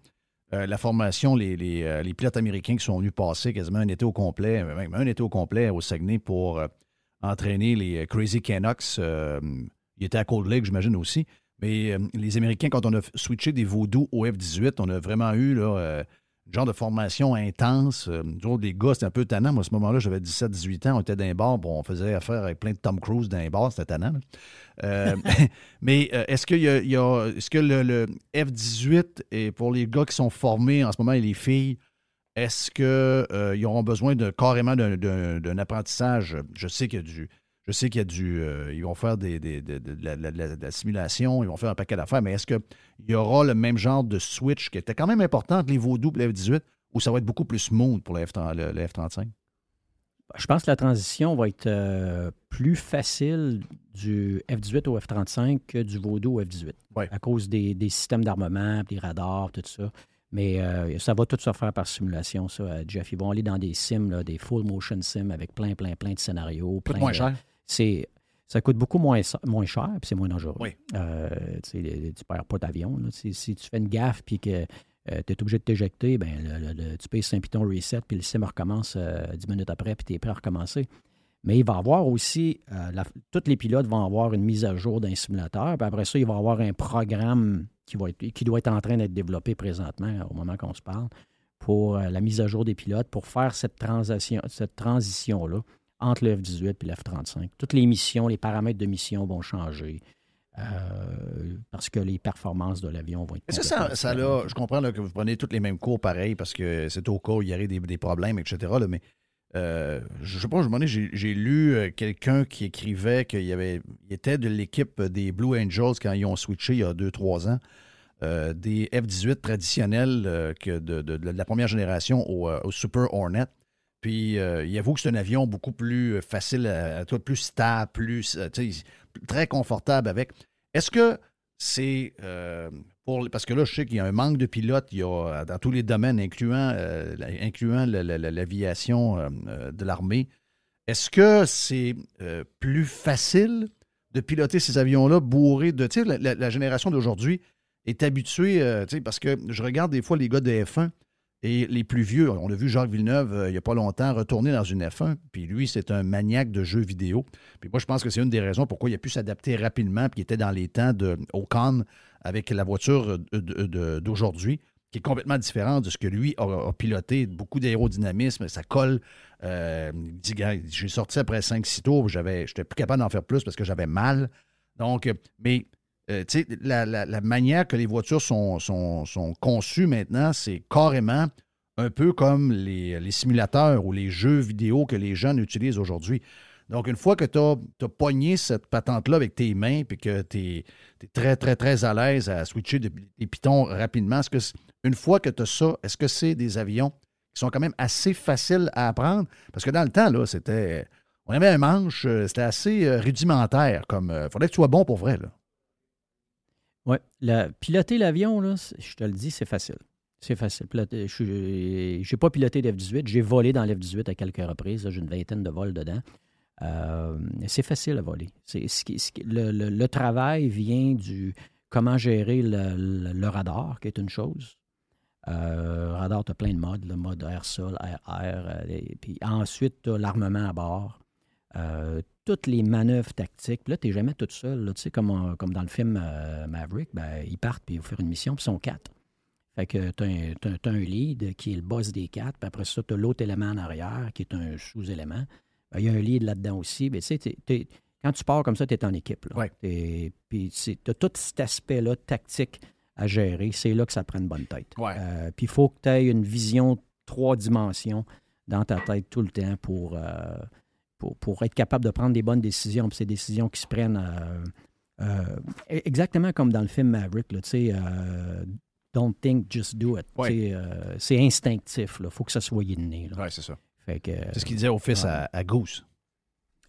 euh, la formation, les, les, euh, les pilotes américains qui sont venus passer quasiment un été au complet, même un été au complet au Saguenay pour euh, entraîner les Crazy Canucks. Ils étaient à Cold Lake, j'imagine aussi. Mais euh, les Américains, quand on a switché des Vaudous au F-18, on a vraiment eu là, euh, un genre de formation intense. Euh, les gars, c'était un peu tannant. Moi, à ce moment-là, j'avais 17-18 ans, on était dans les bars, bon, on faisait affaire avec plein de Tom Cruise dans les bars, c'était tannant. Euh, [laughs] mais est-ce, qu'il y a, il que le, le F-18 est pour les gars qui sont formés en ce moment et les filles, est-ce qu'ils auront besoin de, carrément d'un apprentissage? Je sais qu'il y a du. Je sais qu'il y a du. euh, ils vont faire des, des- de, de- de la, de simulation, ils vont faire un paquet d'affaires, mais est-ce qu'il y aura le même genre de switch qui était quand même important entre les Vaudous et le F-18 ou ça va être beaucoup plus smooth pour le, F-30 le- le F-35? Je pense que la transition va être euh, plus facile du F-18 au F-35 que du Vaudou au F-18. Ouais. À cause des, des systèmes d'armement, des radars, tout ça. Mais euh, ça va tout se faire par simulation, ça, Jeff. Ils vont aller dans des sims, là, des full motion sims avec plein, plein, plein de scénarios. Plein moins de- cher. C'est ça coûte beaucoup moins, moins cher puis c'est moins dangereux. Oui. Euh, tu tu perds pas d'avion. Si, si tu fais une gaffe puis que tu es obligé de t'éjecter, ben, le- le- le- tu payes un piton reset puis le sim recommence euh, 10 minutes après puis tu es prêt à recommencer. Mais il va y avoir aussi, euh, la- tous les pilotes vont avoir une mise à jour d'un simulateur. Puis après ça, il va y avoir un programme qui, va être, qui doit être en train d'être développé présentement au moment qu'on se parle pour euh, la mise à jour des pilotes, pour faire cette, transition, cette transition-là entre le F-18 et le F-35. Toutes les missions, les paramètres de mission vont changer euh, parce que les performances de l'avion vont être Est-ce que ça, ça là, je comprends là, que vous prenez tous les mêmes cours pareil parce que c'est au cas où il y aurait des, des problèmes, etc. là, mais euh, je sais pas, je me j'ai lu euh, quelqu'un qui écrivait qu'il y avait, il était de l'équipe des Blue Angels quand ils ont switché il y a 2-3 ans. euh, des F-18 traditionnels que de, de- de la première génération au, au Super Hornet. Puis euh, il avoue que c'est un avion beaucoup plus facile, à, toi, plus stable, plus euh, très confortable avec. Est-ce que c'est euh, pour parce que là, je sais qu'il y a un manque de pilotes, il y a dans tous les domaines, incluant, euh, incluant la- la- la- l'aviation euh, euh, de l'armée. Est-ce que c'est euh, plus facile de piloter ces avions-là bourrés de. La, la- génération d'aujourd'hui est habituée, euh, tu sais, parce que je regarde des fois les gars de F1 et les plus vieux. On a vu Jacques Villeneuve euh, il n'y a pas longtemps retourner dans une F1, puis lui, c'est un maniaque de jeux vidéo. Puis moi, je pense que c'est une des raisons pourquoi il a pu s'adapter rapidement, puis il était dans les temps de Ocon avec la voiture d'aujourd'hui, qui est complètement différente de ce que lui a, piloté. Beaucoup d'aérodynamisme, ça colle. Euh, j'ai sorti après 5-6 tours, j'étais plus capable d'en faire plus parce que j'avais mal. Donc, euh, mais euh, la, la- manière que les voitures sont, conçues maintenant, c'est carrément un peu comme les, simulateurs ou les jeux vidéo que les jeunes utilisent aujourd'hui. Donc, une fois que tu as, pogné cette patente-là avec tes mains puis que tu es, très, très, très à l'aise à switcher des, pitons rapidement, une fois que tu as ça, est-ce que c'est des avions qui sont quand même assez faciles à apprendre? Parce que dans le temps, là, c'était. On avait un manche, euh, c'était assez euh, rudimentaire. Comme, il faudrait que tu sois bon pour vrai. Là. Oui. Piloter l'avion, là, je te le dis, c'est facile. C'est facile. Piloter- Je n'ai pas piloté l'F-18. J'ai volé dans l'F-18 à quelques reprises. J'ai une vingtaine de vols dedans. Euh, c'est facile à voler. Le, travail vient du comment gérer le, radar, qui est une chose. Euh, radar, tu as plein de modes, le mode air-sol, air-air. euh, puis ensuite, tu as l'armement à bord. Euh, toutes les manœuvres tactiques. Puis là, tu n'es jamais toute seule. là. Tu sais, comme, en- comme dans le film euh, Maverick, ben, ils partent puis ils vont faire une mission, puis ils sont quatre. Fait que tu as, un lead qui est le boss des quatre, puis après ça, tu as l'autre élément en arrière qui est un sous-élément. Ben, Il y a un lead là-dedans aussi. Mais tu sais, quand tu pars comme ça, tu es en équipe. là. Ouais. T'es- Puis tu as tout cet aspect-là tactique à gérer. C'est là que ça prend une bonne tête. Ouais. Euh, puis il faut que tu aies une vision trois dimensions dans ta tête tout le temps pour, euh, pour, pour être capable de prendre des bonnes décisions. Puis ces décisions qui se prennent euh, euh, exactement comme dans le film Maverick. Là, tu sais, euh, don't think, just do it. Ouais. Euh, c'est instinctif. Il faut que ça soit inné. Oui, c'est ça. Fait que, C'est ce qu'il disait au fils ouais. à, à Goose.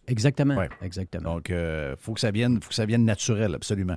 Exactement. Ouais. exactement. Donc, il faut, que ça vienne- faut que ça vienne naturel, absolument.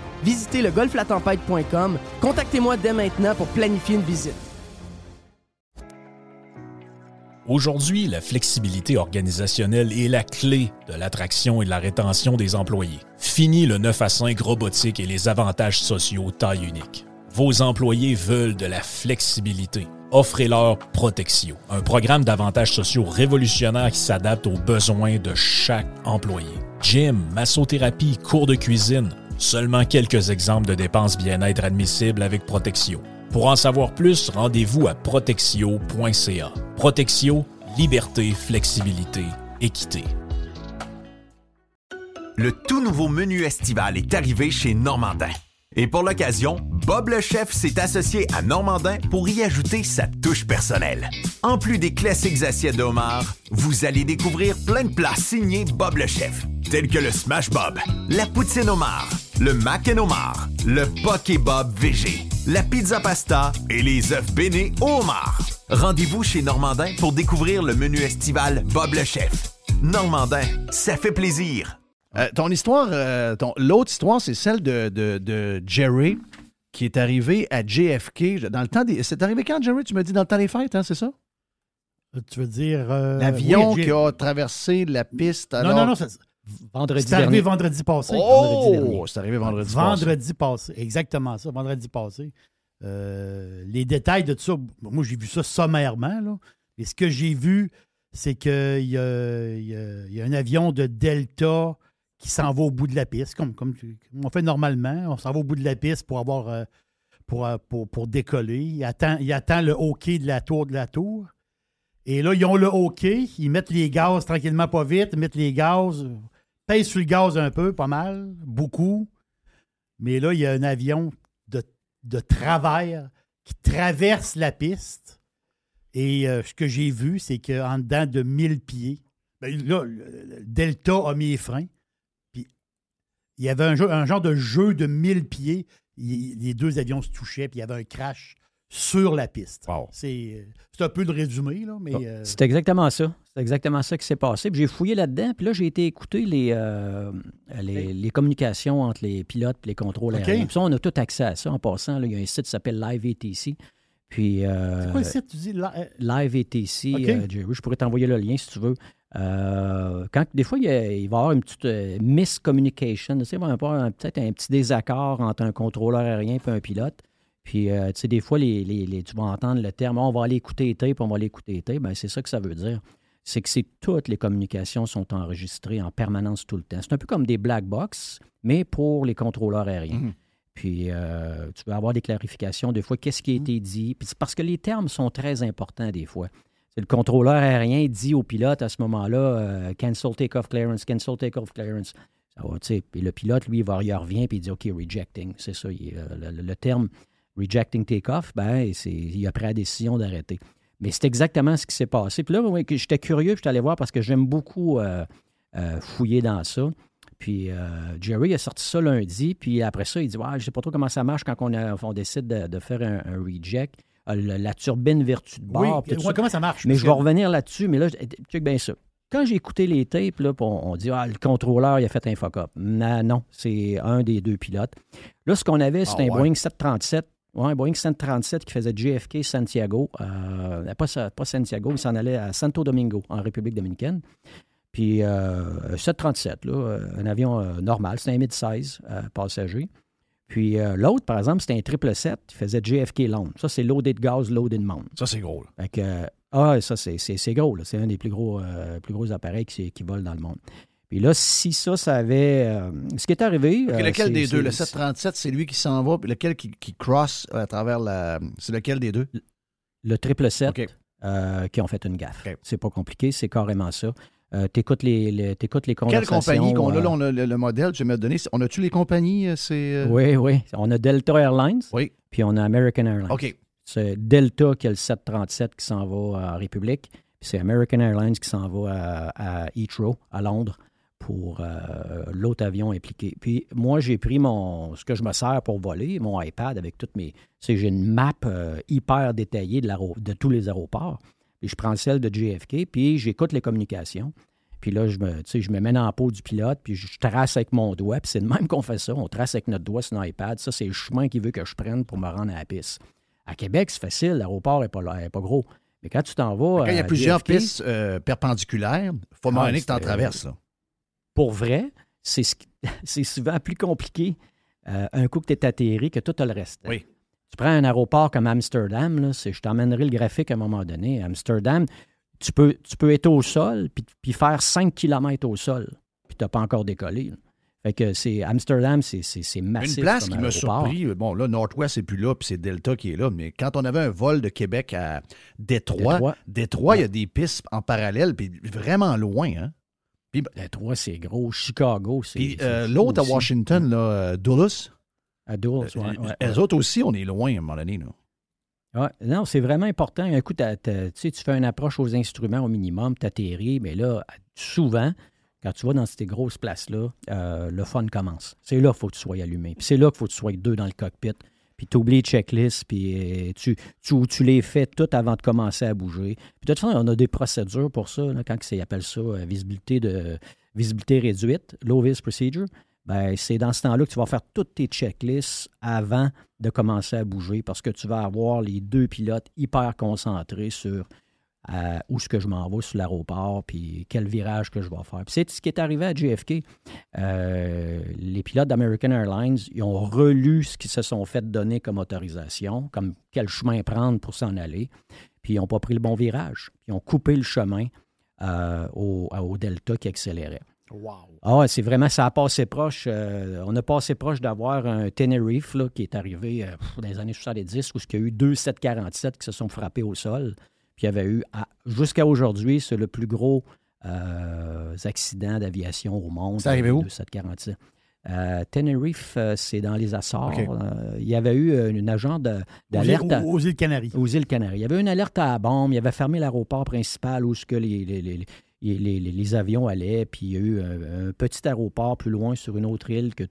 Visitez le golflatempête.com. Contactez-moi dès maintenant pour planifier une visite. Aujourd'hui, la flexibilité organisationnelle est la clé de l'attraction et de la rétention des employés. Fini le 9 à 5 robotique et les avantages sociaux taille unique. Vos employés veulent de la flexibilité. Offrez-leur Protexio, un programme d'avantages sociaux révolutionnaire qui s'adapte aux besoins de chaque employé. Gym, massothérapie, cours de cuisine, Seulement quelques exemples de dépenses bien-être admissibles avec Protexio. Pour en savoir plus, rendez-vous à protexio.ca. Protexio, liberté, flexibilité, équité. Le tout nouveau menu estival est arrivé chez Normandin. Et pour l'occasion, Bob le chef s'est associé à Normandin pour y ajouter sa touche personnelle. En plus des classiques assiettes de homard, vous allez découvrir plein de plats signés Bob le chef, tels que le Smash Bob, la poutine homard, le mac and homard, le poké Bob VG, la pizza pasta et les œufs bénis au homard. Rendez-vous chez Normandin pour découvrir le menu estival Bob le chef. Normandin, ça fait plaisir. Euh, ton histoire, euh, ton- l'autre histoire, c'est celle de, de- de Jerry qui est arrivé à JFK dans le temps des. C'est arrivé quand, Jerry? Tu me dis dans le temps des fêtes, hein, c'est ça? Tu veux dire. euh, L'avion oui, qui a traversé la piste. Non, alors- non, non. ça- Vendredi C'est arrivé dernier. vendredi passé. Oh! C'est arrivé vendredi. passé. Vendredi passé. Exactement ça, vendredi passé. Euh, les détails de tout ça, moi j'ai vu ça sommairement. Là. Et ce que j'ai vu, c'est qu'il y a, y y un avion de Delta qui s'en va au bout de la piste, comme, on fait normalement. On s'en va au bout de la piste pour avoir euh, pour, euh, pour, pour décoller. Il attend, il attend le hockey de la tour de la tour. Et là, ils ont le hockey, ils mettent les gaz tranquillement, pas vite, ils mettent les gaz, euh, pèsent sur le gaz un peu, pas mal, beaucoup. Mais là, il y a un avion de, de travers qui traverse la piste. Et euh, ce que j'ai vu, c'est qu'en dedans de 1000 pieds, ben là, le- le Delta a mis les freins. Puis il y avait un, jeu- un genre de jeu de 1000 pieds. Il- les deux avions se touchaient, puis il y avait un crash sur la piste. C'est c'est un peu le résumé, là, mais. euh, C'est exactement ça. C'est exactement ça qui s'est passé. Puis j'ai fouillé là-dedans, puis là, j'ai été écouter les, euh, les, les communications entre les pilotes et les contrôles OK. aériens. Puis ça, on a tout accès à ça. En passant, là, il y a un site qui s'appelle Live ATC. Puis, euh, c'est quoi le site, tu dis? euh, Live ATC, euh, Jerry, je pourrais t'envoyer le lien si tu veux. Euh, quand, des fois, il, y a- il va y avoir une petite euh, miscommunication. Tu sais, il va y avoir peut-être un petit désaccord entre un contrôleur aérien et un pilote. Puis, euh, tu sais, des fois, les, les- les- tu vas entendre le terme on va aller écouter les tapes, on va aller écouter les tapes. Ben, c'est ça que ça veut dire. C'est que c'est toutes les communications sont enregistrées en permanence tout le temps. C'est un peu comme des black box, mais pour les contrôleurs aériens. Puis, euh, tu vas avoir des clarifications des fois, qu'est-ce qui a été dit. Puis c'est parce que les termes sont très importants des fois. C'est le contrôleur aérien dit au pilote à ce moment-là euh, cancel take-off clearance, cancel take-off clearance. Ça va. Puis le pilote, lui, il, va, il revient puis il dit OK, rejecting. C'est ça. il- euh, le, le terme rejecting take-off, ben, c'est, il a pris la décision d'arrêter. Mais c'est exactement ce qui s'est passé. Puis là, que j'étais curieux, puis j'étais allé voir parce que j'aime beaucoup euh, euh, fouiller dans ça. Puis euh, Jerry a sorti ça lundi, puis après ça, il dit ouais, Je sais pas trop comment ça marche quand on, a- on décide de, de faire un, un reject. Euh, la, la turbine vertu de Oui, bord. tout ouais, comment ça marche? Mais je vais revenir là-dessus, mais là, je- check bien ça. Quand j'ai écouté les tapes, là, on, on dit Ah, le contrôleur, il a fait un fuck-up. Non, non, c'est un des deux pilotes. Là, ce qu'on avait, c'était Ah, un. Boeing 737. Ouais, un Boeing 737 qui faisait JFK Santiago. euh, pas, pas Santiago, il s'en allait à Santo Domingo, en République dominicaine. Puis euh, 737, là, euh, un avion euh, normal, c'était un mid-size passager. Puis l'autre, par exemple, c'était un 777 qui faisait JFK Londres. Ça, c'est loaded gas, loaded mount. Ça, c'est gros. là. Fait que, ah, ça, c'est, gros. C'est un des plus gros, plus gros appareils qui, qui volent dans le monde. Puis là, si ça, ça avait. euh, ce qui est arrivé. Euh, lequel des deux? Le 737, c'est lui qui s'en va, puis lequel qui, qui cross à travers la. C'est lequel des deux? Le triple 7 OK. euh, qui ont fait une gaffe. C'est pas compliqué, c'est carrément ça. Euh, t'écoutes les, les, t'écoutes les Quelle conversations. compagnie qu'on a? Euh, là, on a le, le modèle, tu m'as donné. On a-tu les compagnies? euh, C'est. euh, Oui, oui. On a Delta Airlines, Oui. puis on a American Airlines. OK. C'est Delta qui a le 737 qui s'en va en République, puis c'est American Airlines qui s'en va à, à Heathrow, à Londres, pour euh, l'autre avion impliqué. Puis moi, j'ai pris mon ce que je me sers pour voler, mon iPad avec toutes mes... tu sais, J'ai une map euh, hyper détaillée de, de tous les aéroports. Puis je prends celle de JFK, puis j'écoute les communications. Puis là, je me, tu sais, je me mets dans la peau du pilote, puis je trace avec mon doigt. Puis c'est de même qu'on fait ça. On trace avec notre doigt sur l'iPad. Ça, c'est le chemin qu'il veut que je prenne pour me rendre à la piste. À Québec, c'est facile. L'aéroport n'est pas, est pas gros. Mais quand tu t'en vas. Quand il y a plusieurs JFK, pistes euh, perpendiculaires, il faut Ah, m'en que tu en c'est- traverses. Là. Pour vrai, c'est ce [laughs] souvent plus compliqué euh, un coup que tu es atterri que tout le reste. Oui. Tu prends un aéroport comme Amsterdam, là, je t'emmènerai le graphique à un moment donné. Amsterdam, tu peux, tu peux être au sol puis, puis faire 5 km au sol, puis tu n'as pas encore décollé. là. Fait que c'est Amsterdam, c'est massif. Une place qui m'a surpris, euh, bon là, Northwest n'est plus là, puis c'est Delta qui est là, mais quand on avait un vol de Québec à Détroit, Détroit. Détroit, il y a des pistes en parallèle, puis vraiment loin. Hein? Détroit, c'est gros. Chicago, c'est. Puis euh, l'autre à. Washington, là, euh, Dulles, À Dulles, euh, ouais, ouais, elles ouais. autres aussi, on est loin à un moment donné. Là. Non, c'est vraiment important. Un coup, t'as- t'as- tu sais, tu fais une approche aux instruments au minimum, tu atterris, mais là, souvent, quand tu vas dans ces grosses places-là, euh, le fun commence. C'est là qu'il faut que tu sois allumé. Puis c'est là qu'il faut que tu sois deux dans le cockpit. Puis tu oublies les checklists, puis euh, tu, tu, tu les fais toutes avant de commencer à bouger. Puis de toute façon, on a des procédures pour ça, quand ils appellent ça euh, visibilité, de, visibilité réduite, low vis procedure. Ben, c'est dans ce temps-là que tu vas faire toutes tes checklists avant de commencer à bouger parce que tu vas avoir les deux pilotes hyper concentrés sur euh, où est-ce que je m'en vais sur l'aéroport, puis quel virage que je vais faire. C'est ce qui est arrivé à JFK. Euh, les pilotes d'American Airlines, ils ont relu ce qu'ils se sont fait donner comme autorisation, comme quel chemin prendre pour s'en aller, puis ils n'ont pas pris le bon virage. Ils ont coupé le chemin euh, au, au Delta qui accélérait. Wow. Ah c'est vraiment, ça a passé proche. euh, on a passé proche d'avoir un Tenerife là, qui est arrivé dans les années 70 où il y a eu deux 747 qui se sont frappés au sol. Puis il y avait eu, jusqu'à aujourd'hui, c'est le plus gros euh, accident d'aviation au monde. C'est arrivé où? Le 747. Euh, Tenerife, euh, c'est dans les Açores. Euh, il y avait eu une agent de- Aux, d'alerte. îles- aux îles Canaries. aux îles Canaries. Il y avait une alerte à la bombe, il avait fermé l'aéroport principal où ce que les, les, les- les- les- les- avions allaient, puis il y a eu un, un petit aéroport plus loin sur une autre île que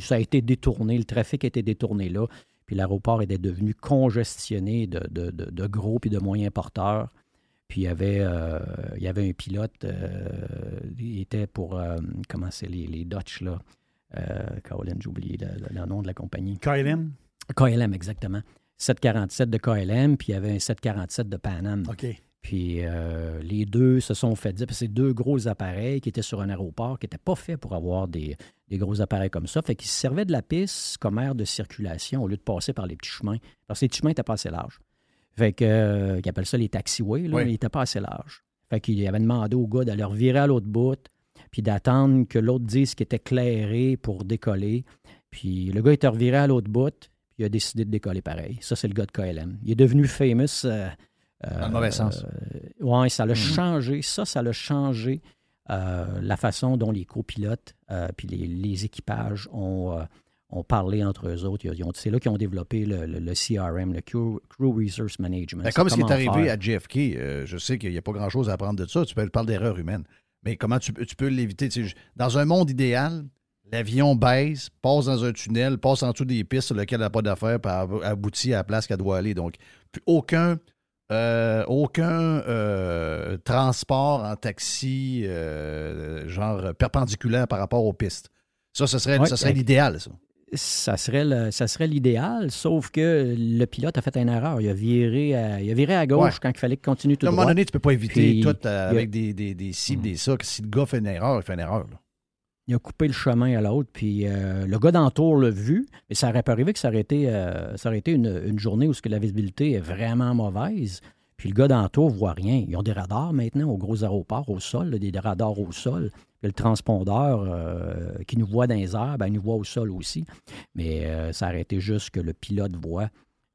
ça a été détourné, le trafic a été détourné là, puis l'aéroport était devenu congestionné de, de- de- de gros puis de moyens porteurs. Puis il y avait, euh, il y avait un pilote, euh, il était pour, euh, comment c'est, les, les Dutch, là. Euh, Colin, j'ai oublié le, le- le nom de la compagnie. KLM. KLM, exactement. 747 de KLM, puis il y avait un 747 de Pan Am. OK. Puis euh, les deux se sont fait dire, c'est deux gros appareils qui étaient sur un aéroport qui n'étaient pas faits pour avoir des, des gros appareils comme ça. Fait qu'ils se servaient de la piste comme aire de circulation au lieu de passer par les petits chemins. Parce que les petits chemins n'étaient pas assez larges. Fait que, euh, ils appellent ça les taxiways, là, Oui. mais ils n'étaient pas assez larges. Fait qu'il avait demandé au gars d'aller revirer à l'autre bout, puis d'attendre que l'autre dise qu'il était clairé pour décoller. Puis le gars était reviré à l'autre bout, puis il a décidé de décoller pareil. Ça, c'est le gars de KLM. Il est devenu famous. euh, Dans le mauvais sens. oui, ça l'a Mhm. changé. Ça, ça l'a changé euh, la façon dont les copilotes euh, puis les, les équipages ont, euh, ont parlé entre eux autres. Ils ont- C'est là qu'ils ont développé le, le- le CRM, le Crew, Resource Management. Ben, comme ce qui est arrivé faire. à JFK, euh, je sais qu'il n'y a pas grand-chose à apprendre de ça. Tu peux parler d'erreur humaine. Mais comment tu, peux- tu peux l'éviter? Dans un monde idéal, l'avion baisse, passe dans un tunnel, passe en dessous des pistes sur lesquelles elle n'a pas d'affaires, puis ab- aboutit à la place qu'elle doit aller. Donc, aucun, euh, aucun euh, transport en taxi, euh, genre perpendiculaire par rapport aux pistes. Ça, ce serait, ça serait l'idéal, ça. Ça serait, le- ça serait l'idéal, sauf que le pilote a fait une erreur. Il a viré à, il a viré à gauche Ouais. quand il fallait qu'il continue tout à un moment droit. donné, tu ne peux pas éviter Puis, tout a- avec des, des, des cibles, des ça. que Si le gars fait une erreur, il fait une erreur. là. Il a coupé le chemin à l'autre, puis euh, le gars d'entour l'a vu, mais ça aurait pas arrivé que ça aurait été, euh, une, journée où ce que la visibilité est vraiment mauvaise. Puis le gars d'entour voit rien. Ils ont des radars maintenant aux gros aéroports au sol, des radars au sol. Puis le transpondeur euh, qui nous voit dans les airs, ben, il nous voit au sol aussi. Mais ça aurait été juste que le pilote voit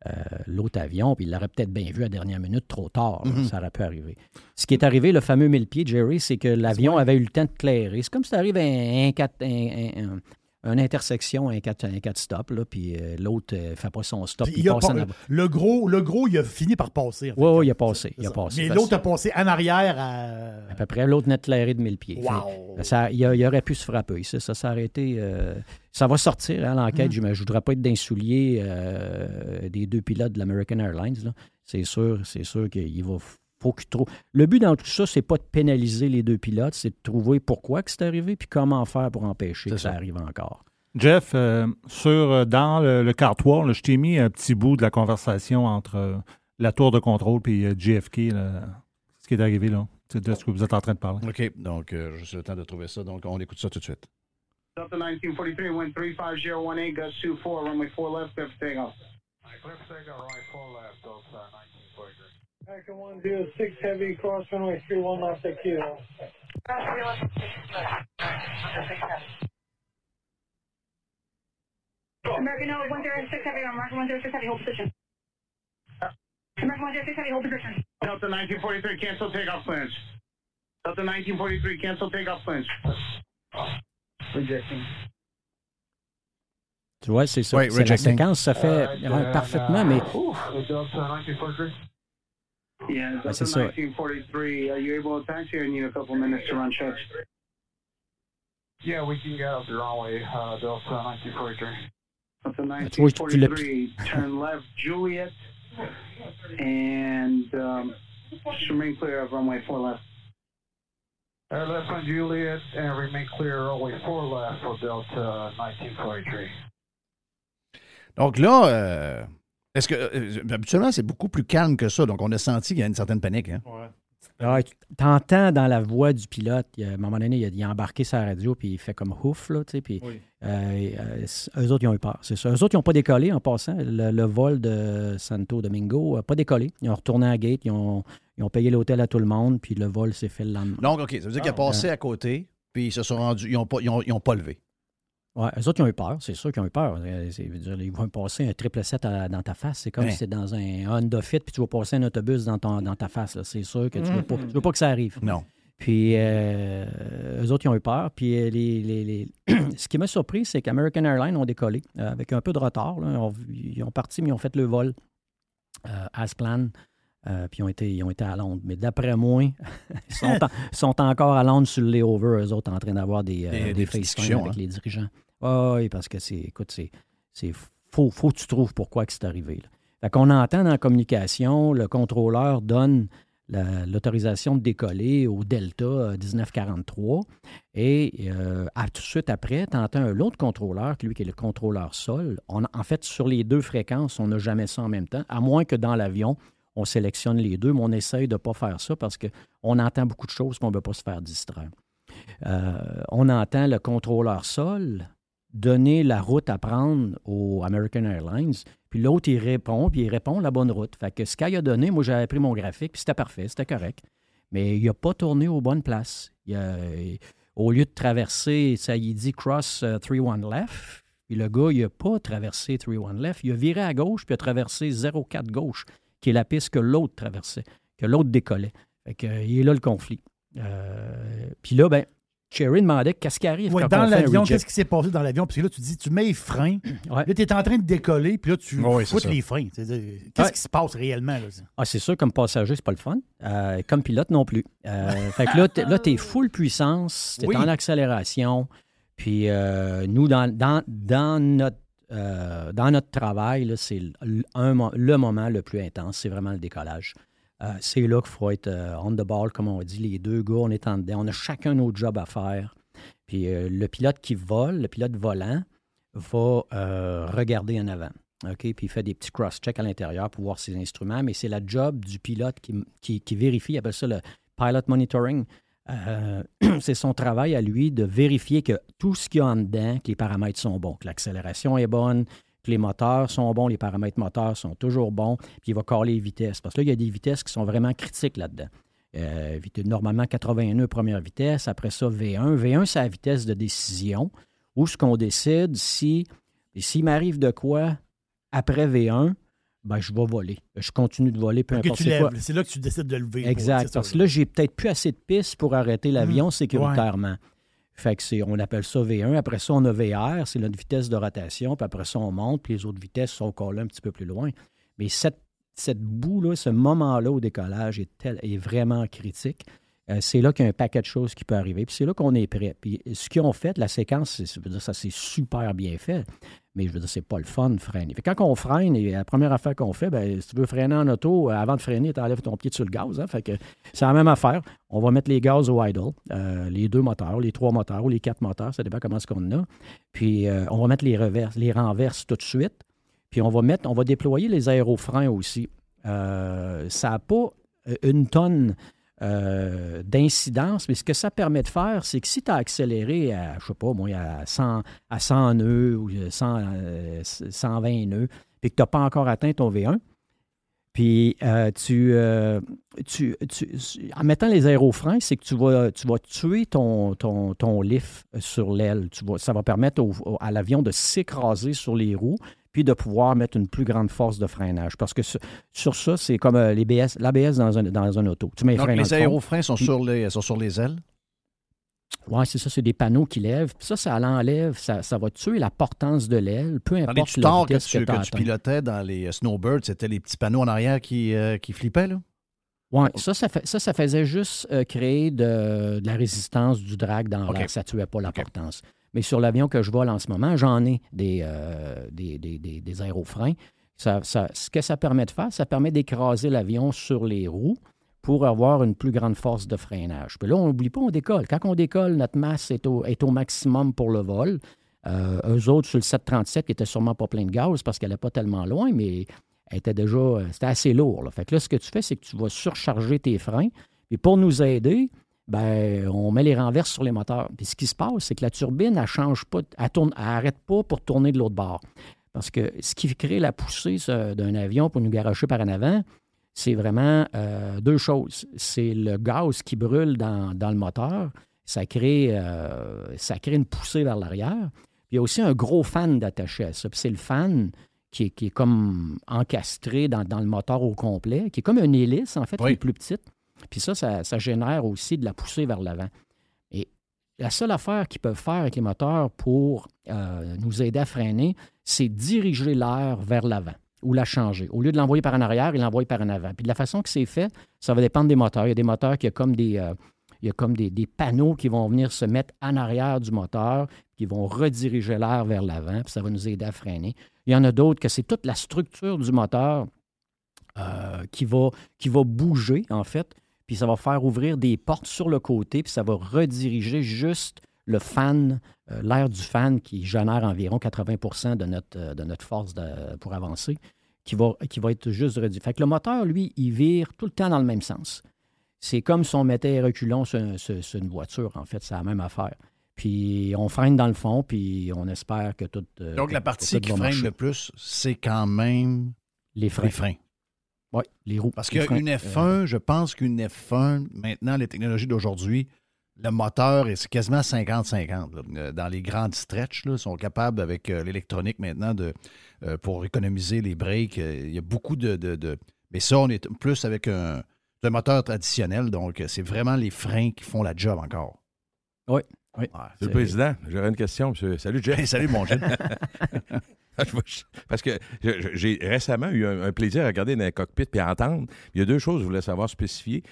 euh, l'autre avion, puis il l'aurait peut-être bien vu à la dernière minute trop tard. Mhm. Ça aurait pu arriver. Ce qui est arrivé, le fameux mille pieds, Jerry, c'est que l'avion avait eu le temps de clairer. C'est comme si à un, un, quatre- un- un- un- une intersection, un 4 un stop, là, puis euh, l'autre ne fait pas son stop, Puis il passe pas- en avant. le, gros, le gros, il a fini par passer. en fait. Oui, oui, il a passé. Il a passé. Mais l'autre a passé en arrière à. À peu près, l'autre net clairé de 1000 pieds. Wow. Fait- ça, il, a- il aurait pu se frapper. Ça, ça s'est arrêté. euh, ça va sortir, hein, l'enquête. Mm. Je ne voudrais pas être d'un soulier euh, des deux pilotes de l'American Airlines. là. C'est sûr, c'est sûr qu'il va. Faut qu'il trouve. Le but dans tout ça, c'est pas de pénaliser les deux pilotes, c'est de trouver pourquoi que c'est arrivé puis comment faire pour empêcher que ça. ça. arrive encore. Jeff, euh, sur, euh, dans le, le cartoir, là, je t'ai mis un petit bout de la conversation entre euh, la tour de contrôle et euh, JFK, là, ce qui est arrivé là? C'est de ce que vous êtes en train de parler. OK, donc euh, juste le temps de trouver ça. Donc, on écoute ça tout de suite. Delta 1943, wind 35018, gust 24, runway 4 left, clear for takeoff. American 106 Heavy, cross runway 31 left at Q. American 106 Heavy, American 106 Heavy, hold position. American 106 Heavy, hold position. Delta 1943, cancel takeoff plans. Delta 1943, cancel takeoff plans. Rejecting. Tu vois, c'est ça. Oui, C'est la rejecting. séquence, ça fait ouais, parfaitement, mais Delta 1943. Yeah, Ah, Delta c'est ça. 1943, are you able to taxi or need a couple minutes to run checks? Yeah, we can get out the runway, uh, Delta 1943. Delta tu vois, tu l'as- 1943, turn left, Juliet, and um, just remain clear of runway 4 left. Air left on Juliet and remain clear runway 4 left for Delta 1943. Donc là, euh, est-ce que. euh, habituellement, c'est beaucoup plus calme que ça. Donc, on a senti qu'il y a une certaine panique. Hein? Ouais, tu t'entends dans la voix du pilote, il a- à un moment donné, il a, il a embarqué sa radio, puis il fait comme ouf, là, tu sais, puis Oui. euh, euh, eux autres, ils ont eu peur, c'est ça. Eux autres, ils n'ont pas décollé en passant. Le, le vol de Santo Domingo n'a pas décollé. Ils ont retourné à la gate, ils ont, ils ont payé l'hôtel à tout le monde, puis le vol s'est fait le lendemain. Donc, OK, ça veut dire qu'il a passé à côté, puis ils se sont rendus. Ils n'ont pas, ils ont, ils ont pas levé. Ouais, eux autres, ils ont eu peur, c'est sûr qu'ils ont eu peur. Euh, dire, Ils vont passer un triple 7 à- dans ta face. C'est comme Ouais. si c'est dans un Honda Fit, puis tu vas passer un autobus dans, ton, dans ta face. C'est sûr que tu ne veux, pas- Mhm. tu veux pas que ça arrive. Non. Puis, euh, eux autres, ils ont eu peur. Puis, euh, les, les- les- [clears throat] ce qui m'a surpris, c'est qu'American Airlines ont décollé euh, avec un peu de retard. là. Ils, ont, ils ont parti, mais ils ont fait le vol euh, as plan. Euh, puis, ils ont, été, ils ont été à Londres. Mais d'après moi, [laughs] ils sont, en- sont encore à Londres sur le layover, eux autres, en train d'avoir des, euh, Des- discussions, avec hein. les dirigeants. Oui, parce que c'est, écoute, c'est, c'est faut, faut que tu trouves pourquoi que c'est arrivé. Là. Fait qu'on entend dans la communication, le contrôleur donne la- l'autorisation de décoller au Delta euh, 1943 et euh, à- tout de suite après, tu entends un autre contrôleur, lui qui est le contrôleur sol. On, en fait, sur les deux fréquences, on n'a jamais ça en même temps, à moins que dans l'avion, on sélectionne les deux, mais on essaye de ne pas faire ça parce qu'on entend beaucoup de choses qu'on ne veut pas se faire distraire. Euh, on entend le contrôleur sol donner la route à prendre au American Airlines, puis l'autre, il répond, puis il répond la bonne route. Fait que ce qu'il a donné, moi, j'avais pris mon graphique, puis c'était parfait, c'était correct. Mais il n'a pas tourné aux bonnes places. Au lieu de traverser, ça, il dit cross euh, 3-1 left, puis le gars, il n'a pas traversé 3-1 left, il a viré à gauche, puis il a traversé 0-4 gauche, qui est la piste que l'autre traversait, que l'autre décollait. Fait que, euh, il est là le conflit. Euh, puis là, ben, Cherry demandait qu'est-ce qui arrive Ouais, quand dans on fait un l'avion, qu'est-ce qui s'est passé dans l'avion? Parce que là, tu dis, tu mets les freins. [clears throat] Ouais. Là, tu es en train de décoller, puis là, tu Ouais, foutes les freins. C'est-à-dire, Qu'est-ce Ouais. qui se passe réellement? Là? Ah, c'est sûr, comme passager, c'est pas le fun. Euh, comme pilote non plus. Euh, [laughs] fait que là, t'es, là, t'es full puissance, t'es Oui. en accélération. Puis euh, nous, dans, dans, dans notre, euh, dans notre travail, c'est le, moment le plus intense, c'est vraiment le décollage. Euh, c'est là qu'il faut être euh, on the ball, comme on dit. Les deux gars, on est en dedans. On a chacun notre job à faire. Puis euh, le pilote qui vole, le pilote volant, va regarder en avant. OK? Puis il fait des petits cross-checks à l'intérieur pour voir ses instruments, mais c'est la job du pilote qui, qui- qui vérifie, il appelle ça le pilot monitoring. Euh, [clears throat] c'est son travail à lui de vérifier que tout ce qu'il y a en dedans, que les paramètres sont bons, que l'accélération est bonne, que les moteurs sont bons, les paramètres moteurs sont toujours bons, puis il va caler les vitesses. Parce que là, il y a des vitesses qui sont vraiment critiques là-dedans. Euh, normalement, 80 nœuds première vitesse, après ça, V1. V1, c'est la vitesse de décision, où ce qu'on décide si, s'il m'arrive de quoi après V1, ben, je vais voler. Je continue de voler, peu importe tu c'est lèves. quoi. C'est là que tu décides de lever. Exact. Parce que là, j'ai peut-être plus assez de pistes pour arrêter l'avion Hum, sécuritairement. Fait que c'est, on appelle ça V1. Après ça, on a VR, c'est notre vitesse de rotation. Puis après ça, on monte, puis les autres vitesses sont encore là un petit peu plus loin. Mais cette, cette boue-là, ce moment-là au décollage est, tel- est vraiment critique. Euh, c'est là qu'il y a un paquet de choses qui peut arriver. Puis c'est là qu'on est prêt. Puis ce qu'ils ont fait, la séquence, ça c'est super bien fait. Mais je veux dire, c'est pas le fun de freiner. Quand on freine, la première affaire qu'on fait, ben, si tu veux freiner en auto, euh, avant de freiner, tu enlèves ton pied sur le gaz. hein. Fait que c'est la même affaire. On va mettre les gaz au idle, euh, les deux moteurs, les trois moteurs ou les quatre moteurs, ça dépend comment ce qu'on a. Puis euh, on va mettre les reverses, les renverses tout de suite. Puis on va mettre, on va déployer les aérofreins aussi. Ça n'a pas une tonne euh, d'incidence, mais ce que ça permet de faire, c'est que si tu as accéléré à, je sais pas, moi, à 100, à 100 nœuds ou 100, euh, 120 nœuds, puis que tu n'as pas encore atteint ton V1, puis euh, tu, euh, tu, tu- en mettant les aérofreins, c'est que tu vas, tu vas tuer ton, ton, ton lift sur l'aile. Ça va permettre à l'avion de s'écraser sur les roues puis de pouvoir mettre une plus grande force de freinage. Parce que sur, sur ça, c'est comme euh, les BS, l'ABS dans un, dans un auto. Tu mets les Donc, dans les le fond, aérofreins sont puis- sur les, sont sur les ailes? Oui, c'est ça, c'est des panneaux qui lèvent. Puis ça, ça l'enlève, ça, ça va tuer la portance de l'aile, peu Dans les importe la tutors que vitesse que, tu, que tu pilotais dans les euh, Snowbirds, c'était les petits panneaux en arrière qui, euh, qui flippaient, là? Oui, ça, ça, ça, ça faisait juste euh, créer de, de la résistance du drag dans l'air. Ça ne tuait pas la portance. Mais sur l'avion que je vole en ce moment, j'en ai des, euh, des, des, des- des aérofreins. Ça, ça- ce que ça permet de faire, ça permet d'écraser l'avion sur les roues pour avoir une plus grande force de freinage. Puis là, on n'oublie pas, on décolle. Quand on décolle, notre masse est au, est au maximum pour le vol. Euh, eux autres, sur le 737, qui était sûrement pas plein de gaz parce qu'elle n'est pas tellement loin, mais elle était déjà, euh, c'était assez lourd. Fait que là, ce que tu fais, c'est que tu vas surcharger tes freins. Puis pour nous aider, ben, on met les renverses sur les moteurs. Puis ce qui se passe, c'est que la turbine, elle change pas, elle tourne, elle arrête pas pour tourner de l'autre bord. Parce que ce qui crée la poussée d'un avion pour nous garocher par en avant, c'est vraiment euh, deux choses. C'est le gaz qui brûle dans, dans le moteur. Ça crée, euh, ça crée une poussée vers l'arrière. Il y a aussi un gros fan d'attaché à ça. Puis c'est le fan qui est, qui est comme encastré dans, dans le moteur au complet, qui est comme une hélice, en fait, qui est plus petite. Puis ça, ça, génère aussi de la poussée vers l'avant. Et la seule affaire qu'ils peuvent faire avec les moteurs pour euh, nous aider à freiner, c'est diriger l'air vers l'avant ou la changer. Au lieu de l'envoyer par en arrière, il l'envoie par en avant. Puis de la façon que c'est fait, ça va dépendre des moteurs. Il y a des moteurs qui ont comme des, euh, il y a comme des, des panneaux qui vont venir se mettre en arrière du moteur, qui vont rediriger l'air vers l'avant, puis ça va nous aider à freiner. Il y en a d'autres que c'est toute la structure du moteur euh, qui, va, qui va bouger, en fait, puis ça va faire ouvrir des portes sur le côté, puis ça va rediriger juste le fan, euh, l'air du fan qui génère environ 80 de notre, euh, de notre force de- pour avancer, qui va, qui va être juste redirigé. Fait que le moteur, lui, il vire tout le temps dans le même sens. C'est comme si on mettait un reculon sur, un- sur- sur une voiture, en fait, c'est la même affaire. Puis on freine dans le fond, puis on espère que tout. euh, Donc, la partie qui freine marcher. le plus, c'est quand même Les freins. les freins. Oui, les roues. Parce qu'une F1, je pense qu'une F1, maintenant, les technologies d'aujourd'hui, le moteur est quasiment 50-50. là. Euh, Dans les grandes stretches, ils sont capables, avec euh, l'électronique maintenant, de, euh, pour économiser les breaks. euh, il y a beaucoup de, de- de- Mais ça, on est plus avec un, un moteur traditionnel. Donc, euh, c'est vraiment les freins qui font la job encore. Oui. oui. Monsieur le Président, j'aurais une question. monsieur. Salut, Jeff. Hey, [laughs] salut, mon Jeff. [laughs] [laughs] Parce que j'ai récemment eu un, un plaisir à regarder dans un cockpit puis à entendre. Il y a deux choses que je voulais savoir spécifier.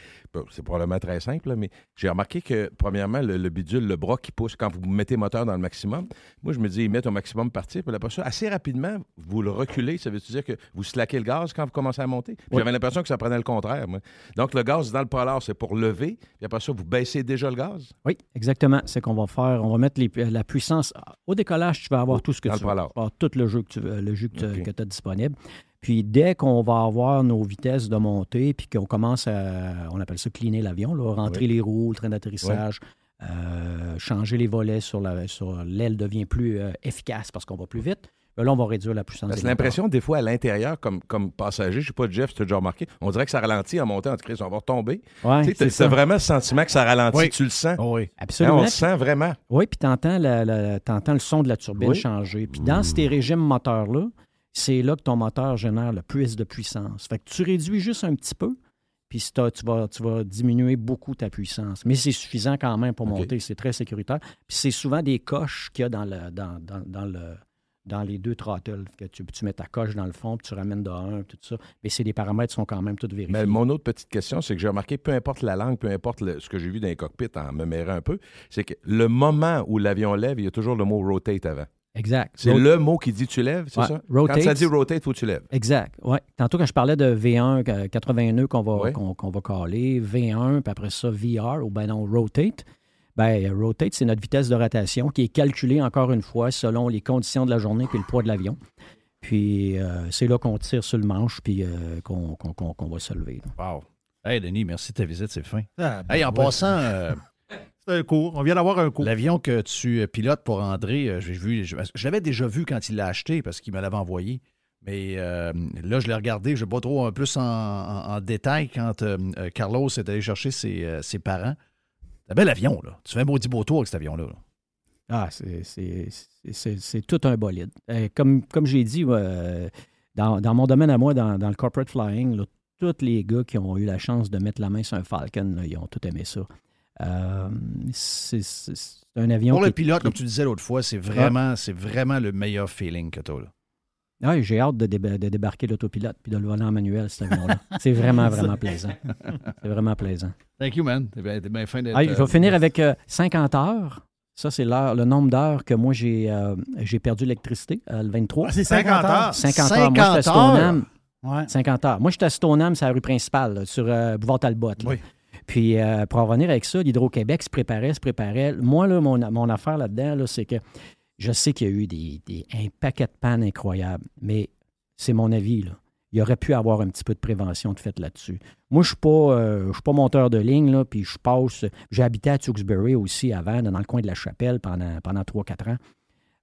C'est probablement très simple, là, mais j'ai remarqué que, premièrement, le, le bidule, le bras qui pousse quand vous mettez le moteur dans le maximum, moi, je me dis, ils mettent au maximum partir, puis après ça, assez rapidement, vous le reculez. Ça veut dire que vous slackez le gaz quand vous commencez à monter? Oui. J'avais l'impression que ça prenait le contraire, moi. Donc, le gaz dans le polar, c'est pour lever, puis après ça, vous baissez déjà le gaz? Oui, exactement. C'est qu'on va faire, on va mettre les- la puissance. Au décollage, tu vas avoir tout ce que dans tu le veux. polar. Tu vas avoir tout le jeu que tu veux- le jeu que tu as disponible. Puis dès qu'on va avoir nos vitesses de montée, puis qu'on commence à, on appelle ça cleaner l'avion, là, rentrer les roues, le train d'atterrissage, euh, changer les volets sur la, sur l'aile devient plus euh, efficace parce qu'on va plus vite. Là, on va réduire la puissance. Que l'impression, des fois, à l'intérieur, comme, comme passager, je sais pas, Jeff, si tu as déjà remarqué, on dirait que ça ralentit en montant en crise, on va retomber. Ouais, Tu sais, vraiment ce sentiment que ça ralentit, Oui. tu le sens. Oh oui. Hein, Absolument. on le sent vraiment. Oui, puis tu entends, le son de la turbine Oui. changer. Puis dans ces régimes moteurs-là, c'est là que ton moteur génère le plus de puissance. Fait que tu réduis juste un petit peu, puis tu vas, tu vas diminuer beaucoup ta puissance. Mais c'est suffisant quand même pour monter, c'est très sécuritaire. Puis c'est souvent des coches qu'il y a dans, le, dans, dans, dans le, dans les deux throttles, que tu, tu mets ta coche dans le fond, puis tu ramènes de un, tout ça. Mais c'est des paramètres qui sont quand même tous vérifiés. Mais mon autre petite question, c'est que j'ai remarqué, peu importe la langue, peu importe le- ce que j'ai vu dans les cockpits en me mêlant un peu, c'est que le moment où l'avion lève, il y a toujours le mot rotate avant. Exact. C'est Rot- le mot qui dit tu lèves, c'est Ouais, ça? rotate. Quand ça dit rotate, il faut que tu lèves. Exact. Ouais. Tantôt, quand je parlais de V1, euh, 80 nœuds qu'on va, Ouais. qu'on, qu'on va caler, V1, puis après ça, VR, ou ben non, rotate. Ben, rotate, c'est notre vitesse de rotation qui est calculée encore une fois selon les conditions de la journée puis le poids de l'avion. Puis euh, c'est là qu'on tire sur le manche puis euh, qu'on, qu'on- qu'on- qu'on va se lever. là. Wow. Hey, Denis, merci de ta visite, c'est fin. Ah, ben hey, en ouais. passant, euh, [laughs] C'est un cours. On vient d'avoir un cours. l'avion que tu euh, pilotes pour André, euh, j'ai vu, je, je l'avais déjà vu quand il l'a acheté parce qu'il me l'avait envoyé. Mais euh, là, je l'ai regardé, je ne vais pas trop en plus en, en- en détail quand euh, Carlos est allé chercher ses, euh, ses parents. C'est un bel avion, là. Tu fais un maudit beau tour avec cet avion-là. là. Ah, c'est- tout un bolide. Comme comme j'ai dit, euh, dans, dans mon domaine à moi, dans, dans le corporate flying, là, tous les gars qui ont eu la chance de mettre la main sur un Falcon, là, ils ont tout aimé ça. Euh, c'est un avion. Pour le qui- pilote, comme tu disais l'autre fois, c'est vraiment, c'est vraiment le meilleur feeling que tu as. Là. Ouais, j'ai hâte de, déba- de débarquer l'autopilote puis de le voler en manuel, cet avion-là. c'est vraiment, [laughs] vraiment plaisant. C'est vraiment plaisant. Thank you, man. T'es bien, fin d'être. Ah, je vais euh, finir avec euh, 50 heures. Ça, c'est le nombre d'heures que moi, j'ai euh, j'ai perdu l'électricité, euh, le 23. Ah, c'est 50 heures. 50 heures. Moi, j'étais à 50 heures. Stoneham. Ouais. 50 heures. Moi, j'étais à Stoneham, c'est la rue principale, là, sur euh, Boulevard Talbot. là. Oui. Puis, euh, pour en revenir avec ça, l'Hydro-Québec se préparait, se préparait. Moi, là, mon, mon affaire là-dedans, là, c'est que je sais qu'il y a eu des, des- un paquet de pannes incroyables, mais c'est mon avis. Là. Il aurait pu avoir un petit peu de prévention de fait là-dessus. Moi, je ne suis, pas, euh, suis pas monteur de ligne, puis je passe. J'ai habité à Tewksbury aussi avant, dans le coin de la Chapelle, pendant, pendant 3-4 ans.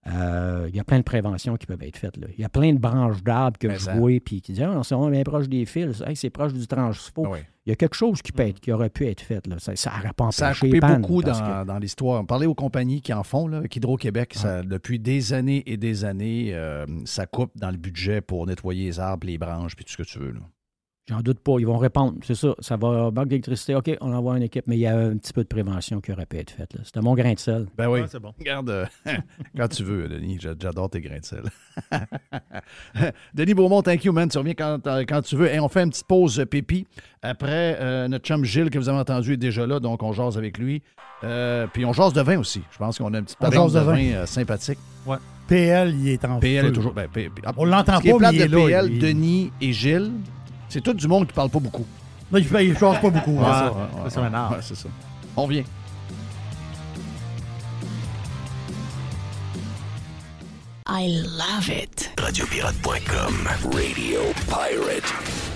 Euh, il y a plein de préventions qui peuvent être faites. Il y a plein de branches d'arbres que Mais je vois puis qui disent Ah, c'est vraiment bien proche des fils. Hey, c'est proche du transfo. Oui. Il y a quelque chose qui, peut être, qui aurait pu être fait. Là. Ça n'aurait pas Ça a coupé beaucoup dans, que- dans l'histoire. Parlez aux compagnies qui en font, là, Hydro-Québec, ça, depuis des années et des années, euh, ça coupe dans le budget pour nettoyer les arbres, les branches, puis tout ce que tu veux. là. J'en doute pas. Ils vont répondre. C'est ça. Ça va, banque d'électricité. OK, on envoie une équipe. Mais il y a un petit peu de prévention qui aurait pu être faite. là. C'était mon grain de sel. Ben oui. Ouais, c'est bon. Regarde, euh, [laughs] quand tu veux, Denis. J'a- J'adore tes grains de sel. [laughs] Denis Beaumont, thank you, man. Tu reviens quand, quand tu veux. Et on fait une petite pause euh, pipi. Après, euh, notre chum Gilles, que vous avez entendu, est déjà là, donc on jase avec lui. Euh, puis on jase de vin aussi. Je pense qu'on a une petite On patente jase de de vin, vin. euh, sympathique. PL, il est en PL feu. est toujours. ben, P- P- On l'entend pas, mais il est de là, PL, il- Denis et Gilles, c'est tout du monde qui parle pas beaucoup. Non, il ne change pas beaucoup. Ouais, ça, ouais, ouais, ça ouais. m'énerve. Ouais, c'est ça. On vient. I love it. Radiopirate.com. Radio Pirate.